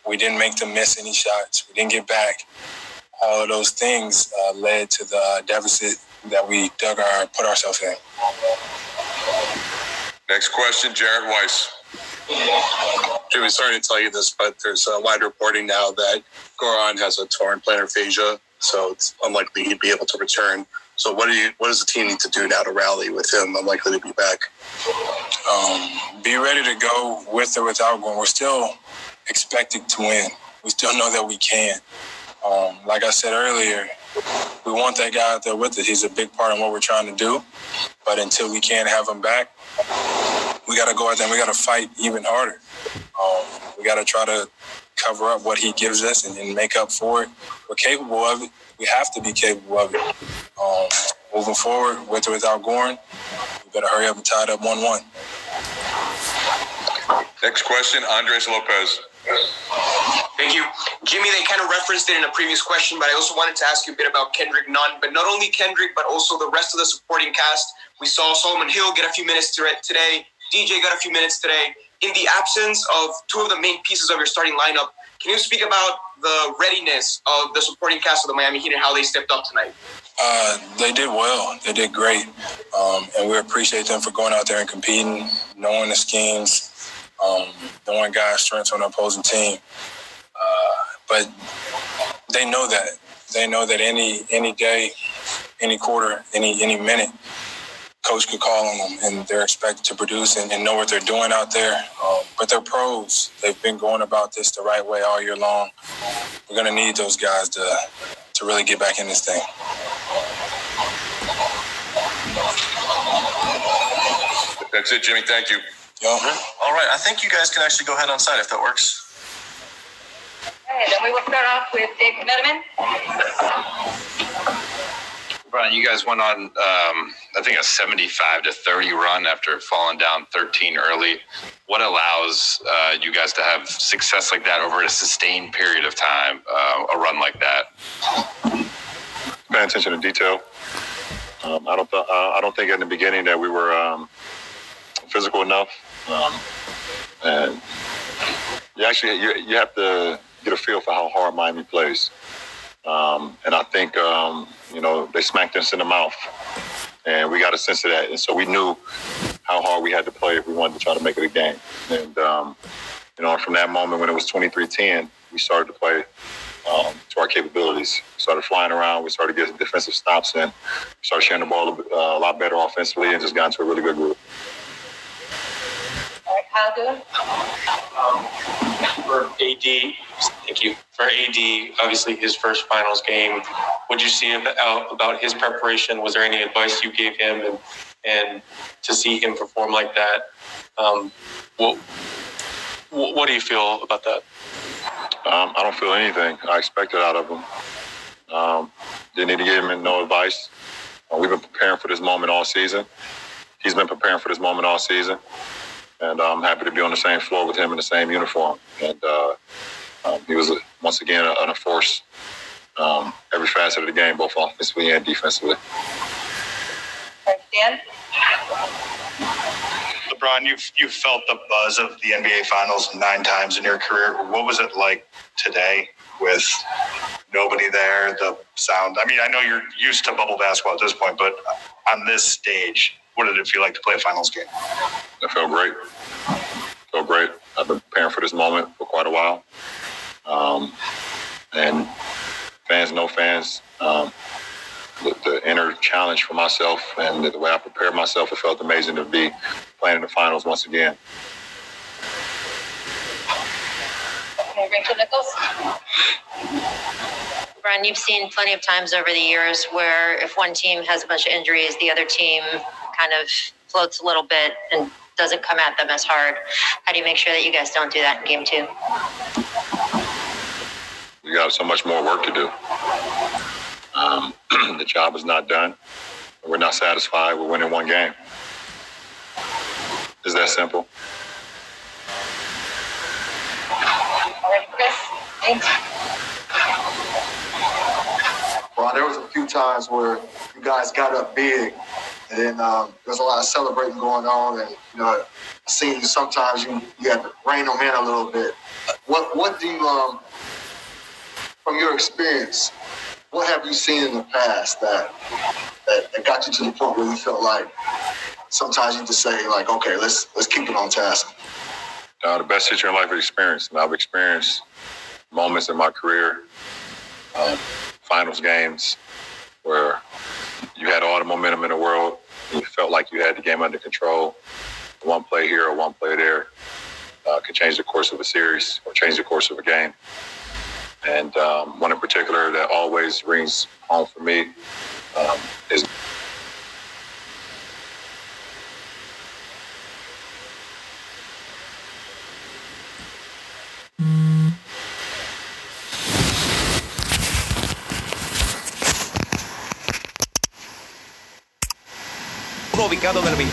we didn't make them miss any shots. We didn't get back. All of those things uh, led to the deficit that we dug our put ourselves in. Next question, Jared Weiss. Jimmy, sorry to tell you this, but there's a wide reporting now that Goran has a torn plantar fascia, so it's unlikely he'd be able to return. So, what do you? What does the team need to do now to rally with him? Unlikely to be back. Um, be ready to go with or without going. We're still expected to win. We still know that we can. Um, like I said earlier, we want that guy out there with us. He's a big part in what we're trying to do. But until we can't have him back, we got to go out there and we got to fight even harder. Um, we got to try to cover up what he gives us and, and, make up for it. We're capable of it. We have to be capable of it. Um, moving forward, with or without Goran, we better hurry up and tie it up 1 1. Next question, Andres Lopez. Thank you. Jimmy, they kind of referenced it in a previous question, but I also wanted to ask you a bit about Kendrick Nunn. But not only Kendrick, but also the rest of the supporting cast. We saw Solomon Hill get a few minutes today. DJ got a few minutes today. In the absence of two of the main pieces of your starting lineup, can you speak about the readiness of the supporting cast of the Miami Heat and how they stepped up tonight? Uh, they did well. They did great. Um, and we appreciate them for going out there and competing, knowing the schemes, um, knowing guys' strengths on the opposing team. Uh, but they know that. They know that any any day, any quarter, any any minute, coach could call on them, and they're expected to produce and, and know what they're doing out there. Um, but they're pros. They've been going about this the right way all year long. We're going to need those guys to to really get back in this thing. That's it, Jimmy. Thank you. All right. I think you guys can actually go ahead on site if that works. Okay, then we will start off with David Letterman. Brian, you guys went on, um, I think, a 75 to 30 run after falling down 13 early. What allows uh, you guys to have success like that over a sustained period of time, uh, a run like that? Paying attention to detail. Um, I don't. Th- uh, I don't think in the beginning that we were um, physical enough, um, and you actually you, you have to get a feel for how hard Miami plays. Um, and I think um, you know they smacked us in the mouth, and we got a sense of that, and so we knew how hard we had to play if we wanted to try to make it a game. And um, you know, from that moment when it was 23-10, we started to play um, to our capabilities. We started flying around. We started getting defensive stops in. We started sharing the ball a, uh, a lot better offensively, and just got into a really good group. Kyle Dillon. Um, for AD, thank you. For AD, obviously his first finals game. What you see about, about his preparation? Was there any advice you gave him, and and to see him perform like that? Um, what what do you feel about that? Um, I don't feel anything. I expected out of him. Um, didn't need to give him no advice. Uh, we've been preparing for this moment all season. He's been preparing for this moment all season and I'm happy to be on the same floor with him in the same uniform. And uh, um, he was once again a, a force um, every facet of the game, both offensively and defensively. Dan. LeBron, you've you've felt the buzz of the NBA Finals nine times in your career. What was it like today with nobody there? The sound. I mean, I know you're used to bubble basketball at this point, but on this stage, what did it feel like to play a finals game? It felt great. It felt great. I've been preparing for this moment for quite a while. Um, and fans, no fans, um, the, the, inner challenge for myself and the way I prepared myself, it felt amazing to be playing in the finals once again. Rachel Nichols. Ron, you've seen plenty of times over the years where if one team has a bunch of injuries, the other team kind of floats a little bit and doesn't come at them as hard. How do you make sure that you guys don't do that in game two? We got so much more work to do. Um, the job is not done. We're not satisfied. We're winning one game. Is that simple? Well, there was a few times where you guys got up big, and then um, there's a lot of celebrating going on, and you know, I seen sometimes you you had to rein them in a little bit. What what do you um from your experience? What have you seen in the past that that, that got you to the point where you felt like sometimes you just say like, okay, let's let's keep it on task. Uh, the best teacher in life is experience, and I've experienced moments in my career, um, finals games, where you had all the momentum in the world, you felt like you had the game under control. One play here or one play there uh, could change the course of a series or change the course of a game. And um, one in particular that always rings home for me um, is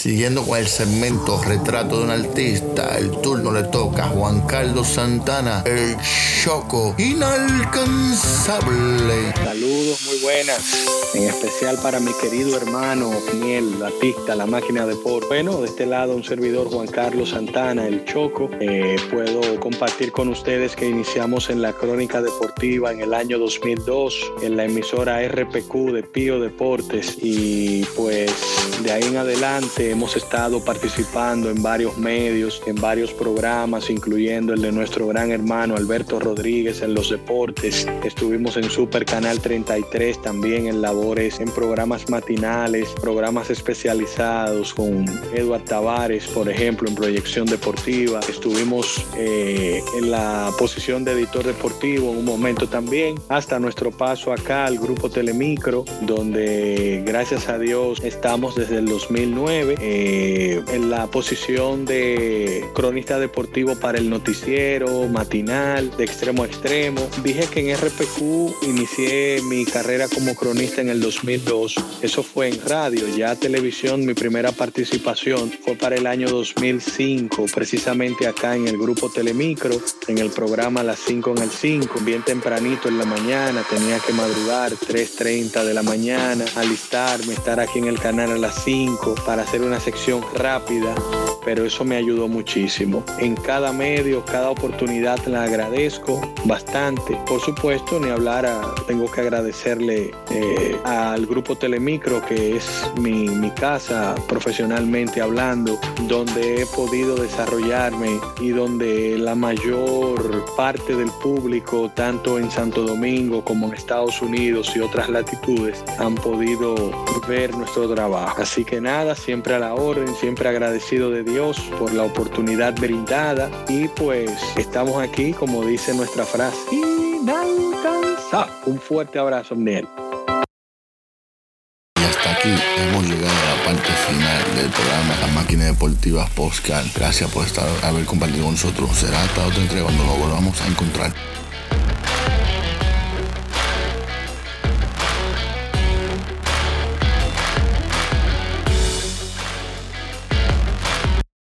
Siguiendo con el segmento Retrato de un artista, el turno le toca a Juan Carlos Santana, el Choco inalcanzable. Saludos, muy buenas. En especial para mi querido hermano Miel, la pista, la máquina de por. Bueno, de este lado un servidor Juan Carlos Santana, el Choco. Eh, puedo compartir con ustedes que iniciamos en la crónica deportiva en el año 2002 en la emisora RPQ de Pío Deportes y pues de ahí en adelante hemos estado participando en varios medios, en varios programas, incluyendo el de nuestro gran hermano Alberto Rodríguez en los deportes. Estuvimos en Super Canal 33 también en labores, en programas matinales, programas especializados con Eduard Tavares, por ejemplo, en proyección deportiva. Estuvimos eh, en la posición de editor deportivo en un momento también, hasta nuestro paso acá al grupo Telemicro, donde gracias a Dios estamos desde el 2009 eh, en la posición de cronista deportivo para el noticiero matinal de extremo a extremo. Dije que en RPQ inicié mi carrera como cronista en el 2002. Eso fue en radio, ya televisión, mi primera participación fue para el año 2005, precisamente acá en el grupo Telemicro, en el programa Las 5 en el 5, bien tempranito en la mañana, tenía que madrugar 3.30 de la mañana, alistarme, estar aquí en el canal a las 5 para hacer una sección rápida, pero eso me ayudó muchísimo. En cada medio, cada oportunidad la agradezco bastante. Por supuesto, ni hablar, a, tengo que agradecerle eh, al grupo Telemicro, que es mi, mi casa profesionalmente hablando, donde he podido desarrollarme y donde la mayor parte del público, tanto en Santo Domingo como en Estados Unidos y otras latitudes, han podido ver nuestro trabajo. Así que nada, siempre a la orden, siempre agradecido de Dios por la oportunidad brindada y pues estamos aquí, como dice nuestra frase, inalcanzable. Un fuerte abrazo, Miel. Y hasta aquí hemos llegado a la parte final del programa La Máquina Deportiva Postcal. Gracias por estar, haber compartido con nosotros. Será hasta otra entrega cuando nos volvamos a encontrar.